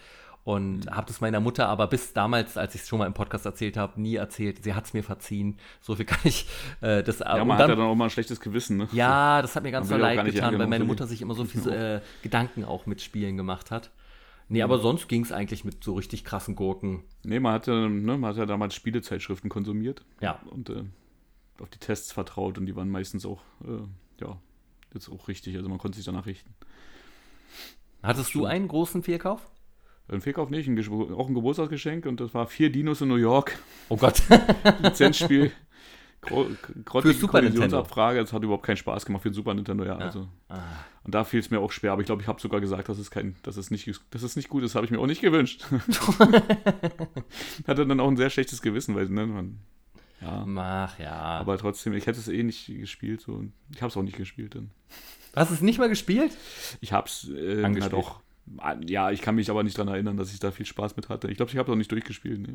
Und mhm. habe das meiner Mutter aber bis damals, als ich es schon mal im Podcast erzählt habe, nie erzählt. Sie hat es mir verziehen. So viel kann ich äh, das Ja, man dann, hat ja dann auch mal ein schlechtes Gewissen, ne? Ja, das hat mir ganz so leid getan, weil meine Mutter sich immer so viele äh, Gedanken auch mit Spielen gemacht hat. Nee, aber sonst ging es eigentlich mit so richtig krassen Gurken. Nee, man hatte, ne, man hat ja damals Spielezeitschriften konsumiert. Ja. Und äh, auf die Tests vertraut und die waren meistens auch, äh, ja, jetzt auch richtig. Also man konnte sich danach richten. Hattest du einen großen Fehlkauf? Ein Fehlkauf nicht, ein auch ein Geburtstagsgeschenk und das war vier Dinos in New York. Oh Gott. Lizenzspiel. Für Super Nintendo. Frage, das hat überhaupt keinen Spaß gemacht für den Super Nintendo, ja. ja. Also. Ah. Und da fiel es mir auch schwer, aber ich glaube, ich habe sogar gesagt, dass es kein, dass es nicht, dass es nicht gut ist, habe ich mir auch nicht gewünscht. Hatte dann auch ein sehr schlechtes Gewissen, weil ne, man, ja. Mach, ja. Aber trotzdem, ich hätte es eh nicht gespielt. So. Ich habe es auch nicht gespielt dann. Hast du es nicht mal gespielt? Ich habe es äh, halt auch. Ja, ich kann mich aber nicht daran erinnern, dass ich da viel Spaß mit hatte. Ich glaube, ich habe es auch nicht durchgespielt. Nee.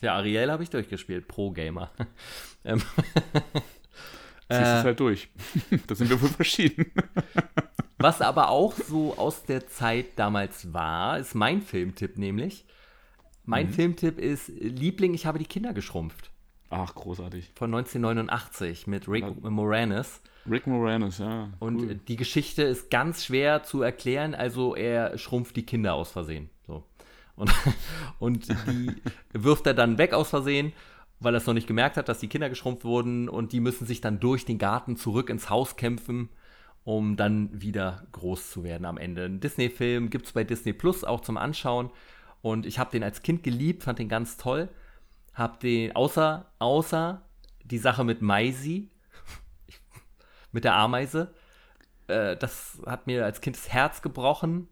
Ja, Ariel habe ich durchgespielt, Pro-Gamer. ähm, Ziehst es äh, halt durch. da sind wir wohl verschieden. was aber auch so aus der Zeit damals war, ist mein Filmtipp nämlich. Mein mhm. Filmtipp ist Liebling, ich habe die Kinder geschrumpft. Ach, großartig. Von 1989 mit Rick ja. Moranis. Rick Moranis, ja. Und cool. die Geschichte ist ganz schwer zu erklären. Also er schrumpft die Kinder aus Versehen. Und, und die wirft er dann weg aus Versehen, weil er es noch nicht gemerkt hat, dass die Kinder geschrumpft wurden. Und die müssen sich dann durch den Garten zurück ins Haus kämpfen, um dann wieder groß zu werden am Ende. Ein Disney-Film gibt es bei Disney Plus auch zum Anschauen. Und ich habe den als Kind geliebt, fand den ganz toll. Hab den, außer, außer die Sache mit Maisi, mit der Ameise, äh, das hat mir als Kind das Herz gebrochen.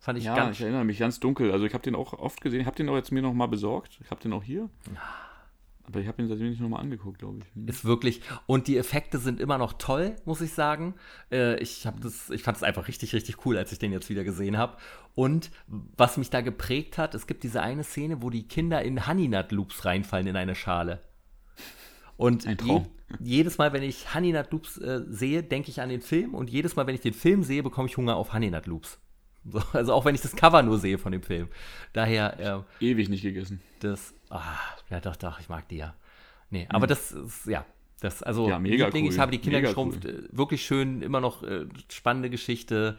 Fand ich ja, ganz. ich erinnere mich ganz dunkel. Also ich habe den auch oft gesehen. Ich habe den auch jetzt mir noch mal besorgt. Ich habe den auch hier. Aber ich habe ihn seitdem nicht nochmal angeguckt, glaube ich. Ist wirklich. Und die Effekte sind immer noch toll, muss ich sagen. Äh, ich das, ich fand es einfach richtig, richtig cool, als ich den jetzt wieder gesehen habe. Und was mich da geprägt hat, es gibt diese eine Szene, wo die Kinder in Honey Nut Loops reinfallen in eine Schale. Und je, jedes Mal, wenn ich Honey Nut Loops äh, sehe, denke ich an den Film. Und jedes Mal, wenn ich den Film sehe, bekomme ich Hunger auf Honey Nut Loops. So, also auch wenn ich das Cover nur sehe von dem Film. Daher. Äh, Ewig nicht gegessen. Das. Ah, ja, doch, doch, ich mag die ja. Nee, aber mhm. das ist, ja. Das, also, ja, mega Liebling, cool. ich habe die Kinder mega geschrumpft. Cool. Äh, wirklich schön, immer noch äh, spannende Geschichte.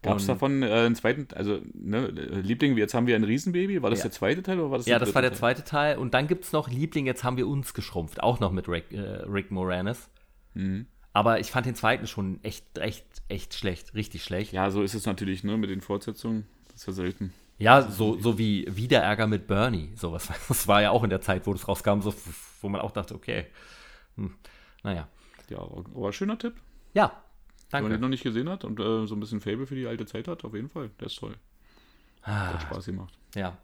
Gab es davon äh, einen zweiten, also ne, Liebling, jetzt haben wir ein Riesenbaby, war das ja. der zweite Teil oder war das Ja, das war der Teil? zweite Teil. Und dann gibt es noch Liebling, jetzt haben wir uns geschrumpft, auch noch mit Rick, äh, Rick Moranis. Mhm. Aber ich fand den zweiten schon echt, echt, echt schlecht, richtig schlecht. Ja, so ist es natürlich, ne, mit den Fortsetzungen. Das ist ja selten. Ja, so, so wie Wiederärger mit Bernie. Sowas. Das war ja auch in der Zeit, wo das rauskam, so, wo man auch dachte, okay. Hm, naja. Ja, aber schöner Tipp. Ja, danke. Wenn man den noch nicht gesehen hat und äh, so ein bisschen Fable für die alte Zeit hat, auf jeden Fall. Der ist toll. Ah, hat Spaß gemacht. Ja.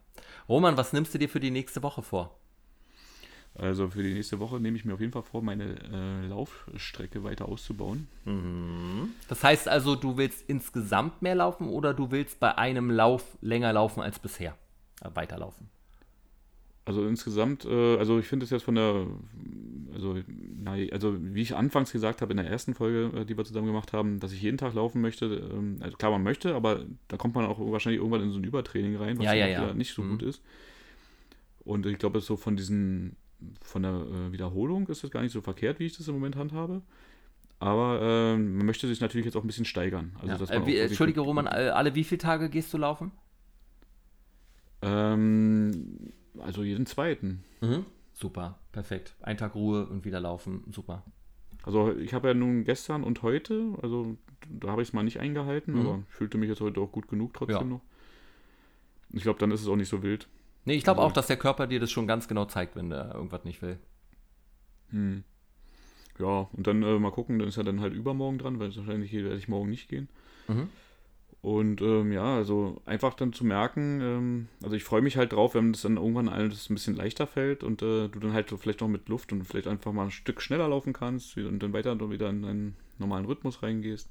Roman, was nimmst du dir für die nächste Woche vor? Also für die nächste Woche nehme ich mir auf jeden Fall vor, meine äh, Laufstrecke weiter auszubauen. Mhm. Das heißt also, du willst insgesamt mehr laufen oder du willst bei einem Lauf länger laufen als bisher? Äh, weiterlaufen? Also insgesamt, äh, also ich finde es jetzt von der, also, na, also wie ich anfangs gesagt habe in der ersten Folge, äh, die wir zusammen gemacht haben, dass ich jeden Tag laufen möchte. Ähm, also klar, man möchte, aber da kommt man auch wahrscheinlich irgendwann in so ein Übertraining rein, was ja, ja, ja. nicht so mhm. gut ist. Und ich glaube, so von diesen von der äh, Wiederholung ist das gar nicht so verkehrt, wie ich das im Moment handhabe. Aber äh, man möchte sich natürlich jetzt auch ein bisschen steigern. Also, ja. äh, wie, Entschuldige, Roman, alle wie viele Tage gehst du laufen? Ähm, also jeden zweiten. Mhm. Super, perfekt. Ein Tag Ruhe und wieder laufen, super. Also ich habe ja nun gestern und heute, also da habe ich es mal nicht eingehalten, mhm. aber fühlte mich jetzt heute auch gut genug trotzdem ja. noch. Ich glaube, dann ist es auch nicht so wild. Nee, ich glaube also, auch, dass der Körper dir das schon ganz genau zeigt, wenn der irgendwas nicht will. Hm. Ja, und dann äh, mal gucken, dann ist er dann halt übermorgen dran, weil wahrscheinlich werde ich morgen nicht gehen. Mhm. Und ähm, ja, also einfach dann zu merken, ähm, also ich freue mich halt drauf, wenn es dann irgendwann alles ein bisschen leichter fällt und äh, du dann halt so vielleicht noch mit Luft und vielleicht einfach mal ein Stück schneller laufen kannst und dann weiter wieder in deinen normalen Rhythmus reingehst.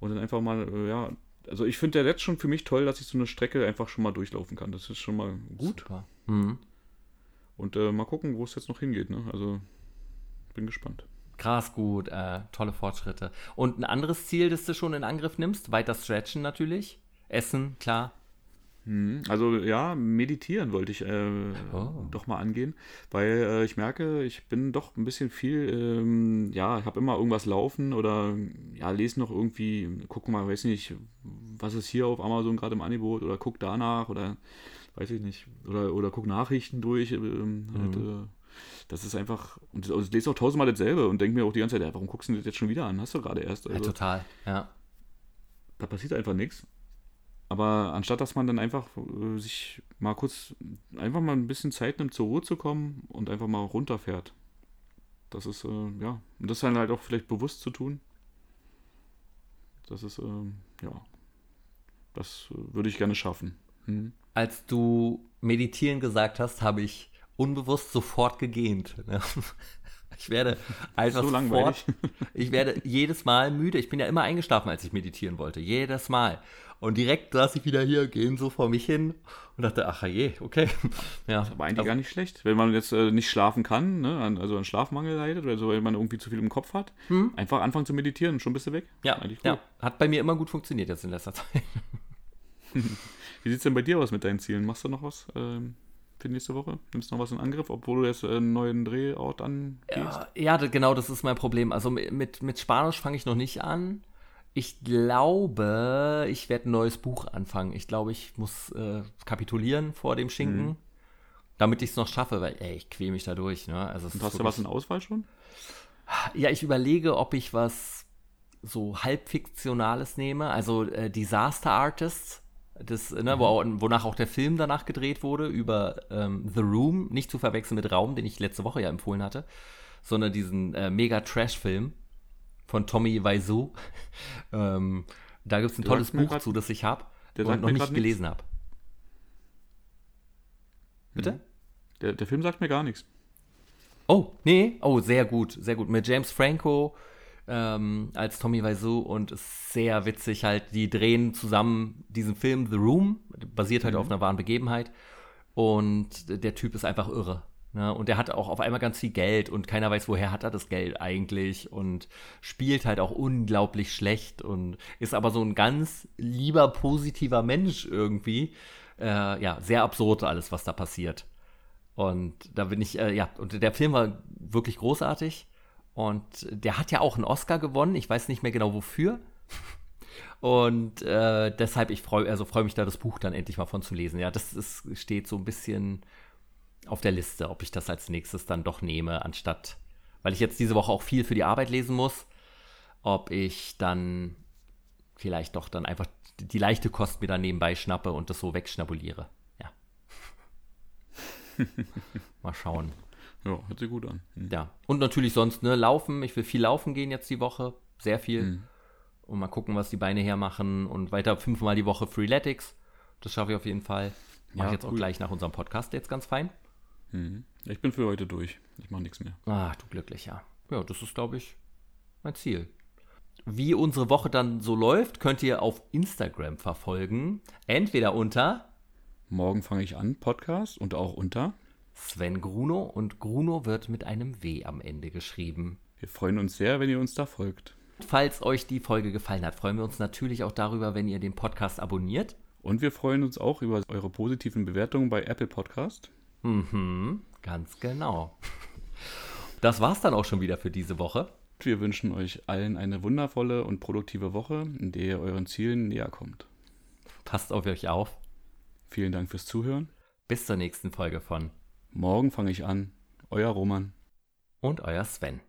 Und dann einfach mal, äh, ja, also ich finde der jetzt schon für mich toll, dass ich so eine Strecke einfach schon mal durchlaufen kann. Das ist schon mal gut. Mhm. Und äh, mal gucken, wo es jetzt noch hingeht. Ne? Also bin gespannt. Krass gut, äh, tolle Fortschritte. Und ein anderes Ziel, das du schon in Angriff nimmst, weiter stretchen natürlich. Essen, klar. Hm, also ja, meditieren wollte ich äh, oh. doch mal angehen, weil äh, ich merke, ich bin doch ein bisschen viel, ähm, ja, ich habe immer irgendwas laufen oder ja, lese noch irgendwie, guck mal, weiß nicht, was ist hier auf Amazon gerade im Angebot oder guck danach oder weiß ich nicht, oder, oder guck Nachrichten durch. Ähm, halt, mhm. äh, das ist einfach, und ich lese auch tausendmal dasselbe und denke mir auch die ganze Zeit, ja, warum guckst du das jetzt schon wieder an? Hast du gerade erst. Also, ja, total, ja. Da passiert einfach nichts. Aber anstatt dass man dann einfach äh, sich mal kurz, einfach mal ein bisschen Zeit nimmt, zur Ruhe zu kommen und einfach mal runterfährt. Das ist, äh, ja, und das dann halt auch vielleicht bewusst zu tun. Das ist, äh, ja, das äh, würde ich gerne schaffen. Hm. Als du meditieren gesagt hast, habe ich unbewusst sofort gegähnt. Ne? Ich werde einfach so sofort, ich werde jedes Mal müde. Ich bin ja immer eingeschlafen, als ich meditieren wollte. Jedes Mal. Und direkt saß ich wieder hier, gehen so vor mich hin und dachte, ach je, okay. Ja. Das ist aber eigentlich also, gar nicht schlecht. Wenn man jetzt äh, nicht schlafen kann, ne, also an Schlafmangel leidet oder so, wenn man irgendwie zu viel im Kopf hat, hm? einfach anfangen zu meditieren und schon bist du weg. Ja, ja, hat bei mir immer gut funktioniert jetzt in letzter Zeit. Wie sieht es denn bei dir aus mit deinen Zielen? Machst du noch was? Ähm für nächste Woche? Nimmst du noch was in Angriff, obwohl du jetzt einen neuen Drehort angehst? Ja, ja, genau, das ist mein Problem. Also mit, mit Spanisch fange ich noch nicht an. Ich glaube, ich werde ein neues Buch anfangen. Ich glaube, ich muss äh, kapitulieren vor dem Schinken, mhm. damit ich es noch schaffe, weil ey, ich quäle mich da durch. Ne? Also, Und hast du was in Auswahl schon? Ja, ich überlege, ob ich was so halbfiktionales nehme, also äh, Disaster Artists das, ne, wo, mhm. wonach auch der Film danach gedreht wurde, über ähm, The Room, nicht zu verwechseln mit Raum, den ich letzte Woche ja empfohlen hatte, sondern diesen äh, Mega-Trash-Film von Tommy Wiseau. ähm, da gibt es ein der tolles Buch grad, zu, das ich habe und noch nicht gelesen habe. Bitte? Mhm. Der, der Film sagt mir gar nichts. Oh, nee. Oh, sehr gut, sehr gut. Mit James Franco, ähm, als Tommy Wiseau und ist sehr witzig halt. Die drehen zusammen diesen Film The Room, basiert halt mhm. auf einer wahren Begebenheit und der Typ ist einfach irre. Ne? Und der hat auch auf einmal ganz viel Geld und keiner weiß, woher hat er das Geld eigentlich und spielt halt auch unglaublich schlecht und ist aber so ein ganz lieber, positiver Mensch irgendwie. Äh, ja, sehr absurd alles, was da passiert. Und da bin ich, äh, ja, und der Film war wirklich großartig. Und der hat ja auch einen Oscar gewonnen. Ich weiß nicht mehr genau wofür. Und äh, deshalb, ich freue also freu mich da, das Buch dann endlich mal von zu lesen. Ja, das ist, steht so ein bisschen auf der Liste, ob ich das als nächstes dann doch nehme, anstatt, weil ich jetzt diese Woche auch viel für die Arbeit lesen muss, ob ich dann vielleicht doch dann einfach die leichte Kost mir dann nebenbei schnappe und das so wegschnabuliere. Ja. mal schauen. Ja, hört sich gut an. Mhm. Ja. Und natürlich sonst, ne, laufen. Ich will viel laufen gehen jetzt die Woche. Sehr viel. Mhm. Und mal gucken, was die Beine hermachen. Und weiter fünfmal die Woche Freeletics. Das schaffe ich auf jeden Fall. Mache ja, ich jetzt cool. auch gleich nach unserem Podcast jetzt ganz fein. Mhm. Ich bin für heute durch. Ich mache nichts mehr. Ach, du glücklich, ja. Ja, das ist, glaube ich, mein Ziel. Wie unsere Woche dann so läuft, könnt ihr auf Instagram verfolgen. Entweder unter Morgen fange ich an, Podcast und auch unter Sven Gruno und Gruno wird mit einem W am Ende geschrieben. Wir freuen uns sehr, wenn ihr uns da folgt. Falls euch die Folge gefallen hat, freuen wir uns natürlich auch darüber, wenn ihr den Podcast abonniert. Und wir freuen uns auch über eure positiven Bewertungen bei Apple Podcast. Mhm, ganz genau. Das war's dann auch schon wieder für diese Woche. Wir wünschen euch allen eine wundervolle und produktive Woche, in der ihr euren Zielen näher kommt. Passt auf euch auf. Vielen Dank fürs Zuhören. Bis zur nächsten Folge von Morgen fange ich an. Euer Roman. Und euer Sven.